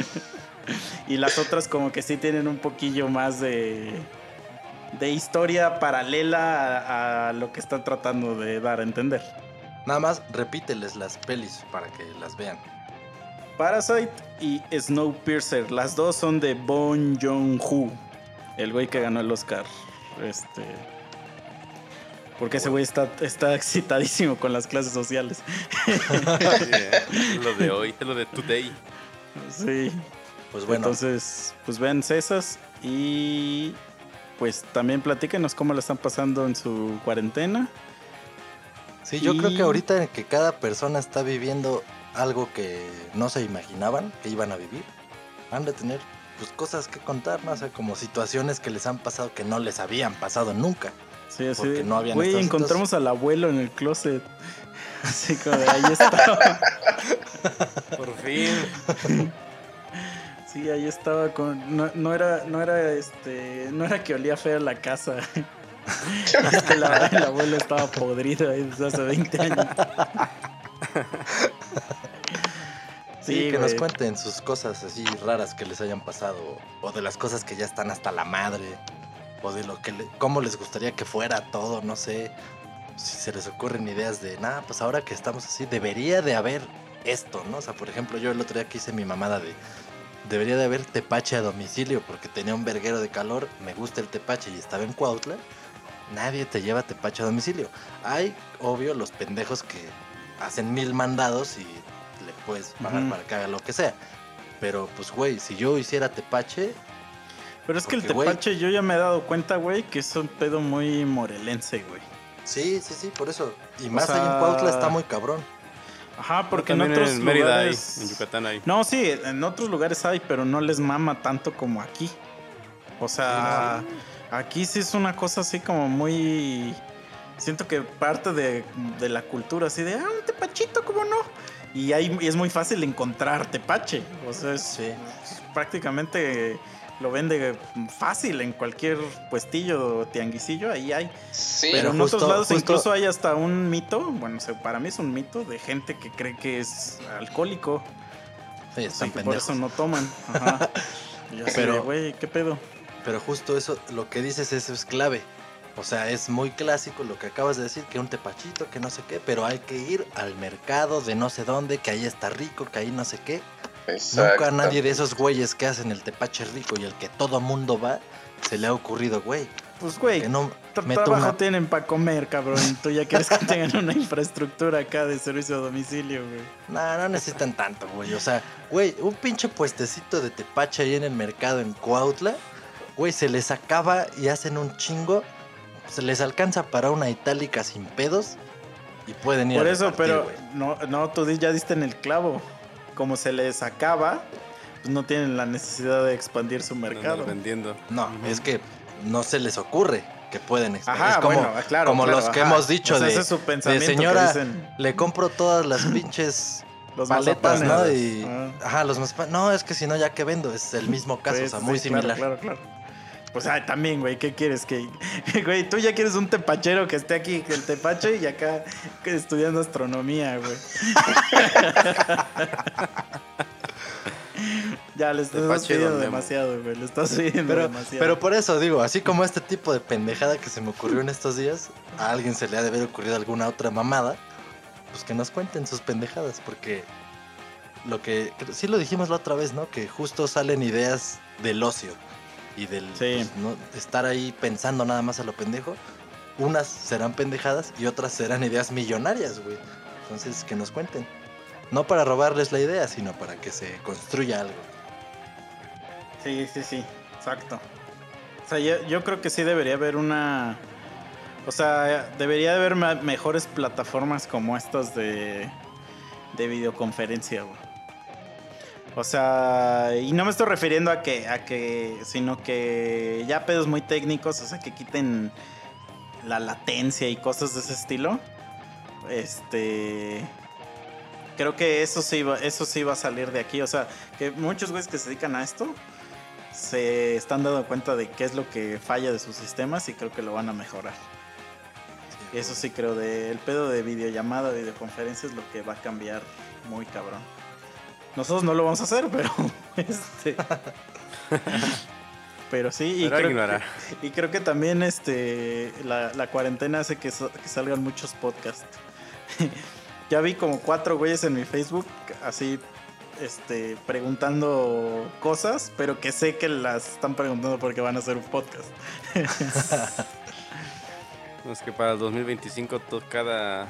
y las otras como que sí tienen un poquillo más de... De historia paralela a, a lo que están tratando de dar a entender. Nada más repíteles las pelis para que las vean. Parasite y Snowpiercer. Las dos son de Bon Joon-ho, el güey que ganó el Oscar. Este. Porque ese güey está, está excitadísimo con las clases sociales. (laughs) ¿eh? Lo de hoy, lo de today. Sí. Pues bueno, Entonces, pues vean esas y pues también platíquenos cómo la están pasando en su cuarentena. sí, yo creo que ahorita en que cada persona está viviendo algo que no se imaginaban que iban a vivir, han de tener pues cosas que contar, ¿no? O sea, como situaciones que les han pasado que no les habían pasado nunca. Sí, así. Porque no habían Güey, encontramos al abuelo en el closet. (laughs) Así como de ahí estaba. (laughs) Por fin. (laughs) Sí, ahí estaba con. No, no era, no era este. No era que olía fea la casa. la- el abuelo estaba podrido ahí desde hace 20 años. Sí, que nos cuenten sus cosas así raras que les hayan pasado, o de las cosas que ya están hasta la madre, o de lo que le- cómo les gustaría que fuera todo, no sé. Si se les ocurren ideas de, nada, pues ahora que estamos así, debería de haber esto, ¿no? O sea, por ejemplo, yo el otro día que hice mi mamada de, debería de haber tepache a domicilio, porque tenía un verguero de calor, me gusta el tepache y estaba en Cuautla. Nadie te lleva tepache a domicilio. Hay, obvio, los pendejos que hacen mil mandados y puedes pagar para que haga lo que sea. Pero, pues, güey, si yo hiciera tepache, Pero es que el tepache yo ya me he dado cuenta, güey, que es un pedo muy morelense, güey. sí, sí, sí, por eso. Y más sea- ahí en Cuautla está muy cabrón. Ajá, porque en otros en Mérida lugares... hay, en Yucatán hay. No, sí, en otros lugares hay, pero no les mama tanto como aquí. O sea, aquí sí es una cosa así como muy... Siento que parte de, de la cultura así de, ah, un tepachito, ¿cómo no? Y ahí y es muy fácil encontrar tepache. O sea, es, Sí. es prácticamente lo vende fácil en cualquier puestillo o tianguisillo, ahí hay. Sí, Pero, en justo- otros lados justo- incluso hay hasta un mito, bueno, o sea, para mí es un mito de gente que cree que es alcohólico. Sí, y están que por eso no toman. Ajá. (laughs) Y Pero- güey, ¿qué pedo? Pero justo eso, lo que dices, eso es clave. O sea, es muy clásico lo que acabas de decir, que un tepachito, que no sé qué, pero hay que ir al mercado de no sé dónde, que ahí está rico, que ahí no sé qué. Nunca a nadie de esos güeyes que hacen el tepache rico y el que todo mundo va, se le ha ocurrido, güey, Pues, güey, que no trabajo una... tienen para comer, cabrón. Tú ya quieres que tengan una infraestructura acá de servicio a domicilio, güey. No, no necesitan tanto, güey. O sea, güey, un pinche puestecito de tepache ahí en el mercado en Cuautla, güey, se les acaba y hacen un chingo. Se les alcanza para una itálica sin pedos y pueden ir Por a eso, repartir, pero no, no, tú ya diste en el clavo. Como se les acaba, pues no tienen la necesidad de expandir su mercado. vendiendo. No, Ujú. es que no se les ocurre que pueden expandir. Ajá, es como, bueno, claro. como claro, los que ajá. hemos dicho O sea, de, ese es su pensamiento que señora, dicen le compro todas las (clears throat) pinches los paletas, ¿no? Y, Ah. ajá, los más No, es que si no, ya que vendo, es el mismo caso, Pues, o sea, sí, muy claro, similar. Claro, claro. Pues ah, también, güey, ¿qué quieres? que (laughs) Güey, tú ya quieres un tepachero que esté aquí, el tepache, y acá estudiando astronomía, güey. (laughs) ya, le estás pidiendo demasiado, güey. Le estás pidiendo Pero, demasiado. pero por eso digo, así como este tipo de pendejada que se me ocurrió en estos días, a alguien se le ha de haber ocurrido alguna otra mamada, pues que nos cuenten sus pendejadas, porque lo que sí lo dijimos la otra vez, ¿no? Que justo salen ideas del ocio. Y del Sí. pues, no estar ahí pensando nada más a lo pendejo, unas serán pendejadas y otras serán ideas millonarias, güey. Entonces, que nos cuenten. No para robarles la idea, sino para que se construya algo. Sí, sí, sí, exacto. O sea, yo, yo creo que sí debería haber una... O sea, debería haber mejores plataformas como estas de, de videoconferencia, güey. O sea, y no me estoy refiriendo a que, a que, sino que ya pedos muy técnicos, o sea, que quiten la latencia y cosas de ese estilo. Este, creo que eso sí va, eso sí va a salir de aquí. O sea, que muchos güeyes que se dedican a esto se están dando cuenta de qué es lo que falla de sus sistemas y creo que lo van a mejorar. Eso sí creo de el pedo de videollamada, videoconferencia es lo que va a cambiar muy cabrón. Nosotros no lo vamos a hacer, pero (laughs) este pero sí y Pero creo, y que también este la, la cuarentena hace que, que salgan muchos podcasts. (laughs) ya vi como cuatro güeyes en mi Facebook así este preguntando cosas, pero que sé que las están preguntando porque van a hacer un podcast. (laughs) Es que para el 2025 to- cada,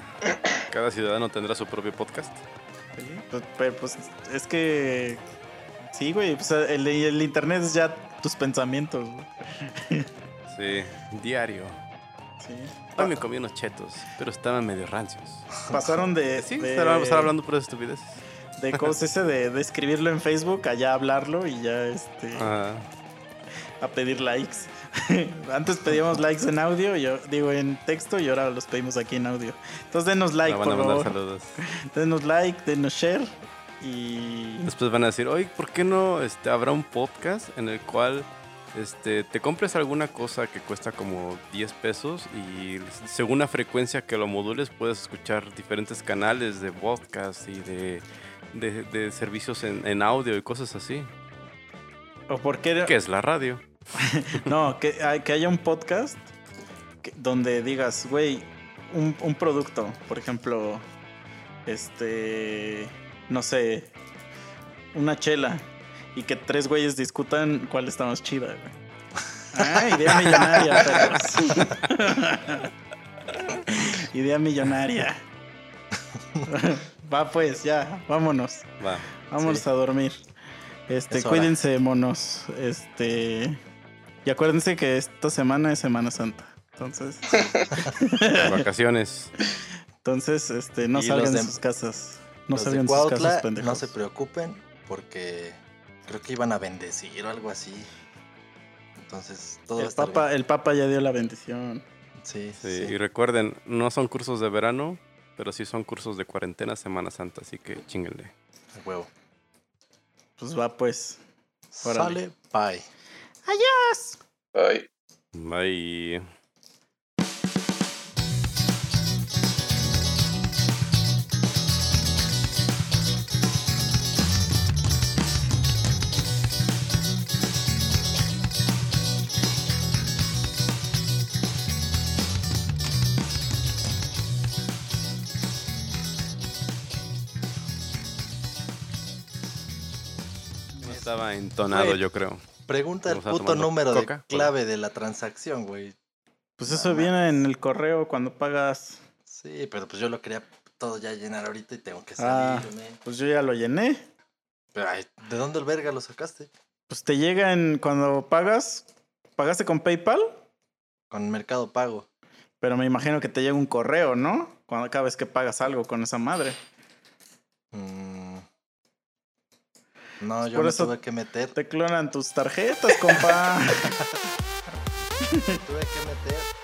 cada ciudadano tendrá su propio podcast. Sí, pues, pero pues es que sí, güey, pues, el, el internet es ya tus pensamientos. güey. (laughs) Sí, diario. Sí. Hoy me comí unos chetos, pero estaban medio rancios. Pasaron de, Sí, de, estar hablando por estupidez. de cosas ese de, de escribirlo en Facebook, allá hablarlo y ya este Ah, a pedir likes. (laughs) Antes pedíamos likes en audio, yo digo en texto y ahora los pedimos aquí en audio. Entonces denos like, a por favor. saludos. (laughs) Denos like, denos share y Después van a decir, oye, ¿por qué no este, habrá un podcast en el cual este, te compres alguna cosa que cuesta como 10 pesos y según la frecuencia que lo modules puedes escuchar diferentes canales de podcast y de, de- de servicios en, en audio y cosas así? O por qué ¿Qué es la radio? (laughs) No, que, hay- que haya un podcast que- donde digas, güey, un, un producto, por ejemplo, este, no sé, una chela, y que tres güeyes discutan cuál está más chida, güey. Ah, idea millonaria, (laughs) perros. (laughs) idea millonaria. Va pues, ya, vámonos. Va. Vámonos Sí. a dormir. Este, Es cuídense, monos. Este. Y acuérdense que esta semana es Semana Santa. Entonces, (laughs) Vacaciones. entonces, este, no Y salgan de sus casas. No de salgan de sus casas, pendejos. no se preocupen porque creo que iban a bendecir o algo así. Entonces, todo va a el, papa, bien. el Papa ya dio la bendición. Sí, Sí, sí. Y recuerden, no son cursos de verano, pero sí son cursos de cuarentena Semana Santa, así que chinguenle. a huevo. Pues va, pues. Órale. Sale, bye. Ay, Bye. No estaba entonado, yo creo. Pregunta el puto número coca, de clave de la transacción, güey. Pues eso viene en el correo cuando pagas. Sí, pero pues yo lo quería todo ya llenar ahorita y tengo que Ah. salirme. Pues yo ya lo llené. Pero, ay, ¿de dónde el verga lo sacaste? Pues te llega en cuando pagas. ¿Pagaste con PayPal? Con Mercado Pago. Pero me imagino que te llega un correo, ¿no? Cuando cada vez que pagas algo con esa madre. Mm. No, yo Por me eso tuve que meter. Te clonan tus tarjetas, compa. (laughs) Tuve que meter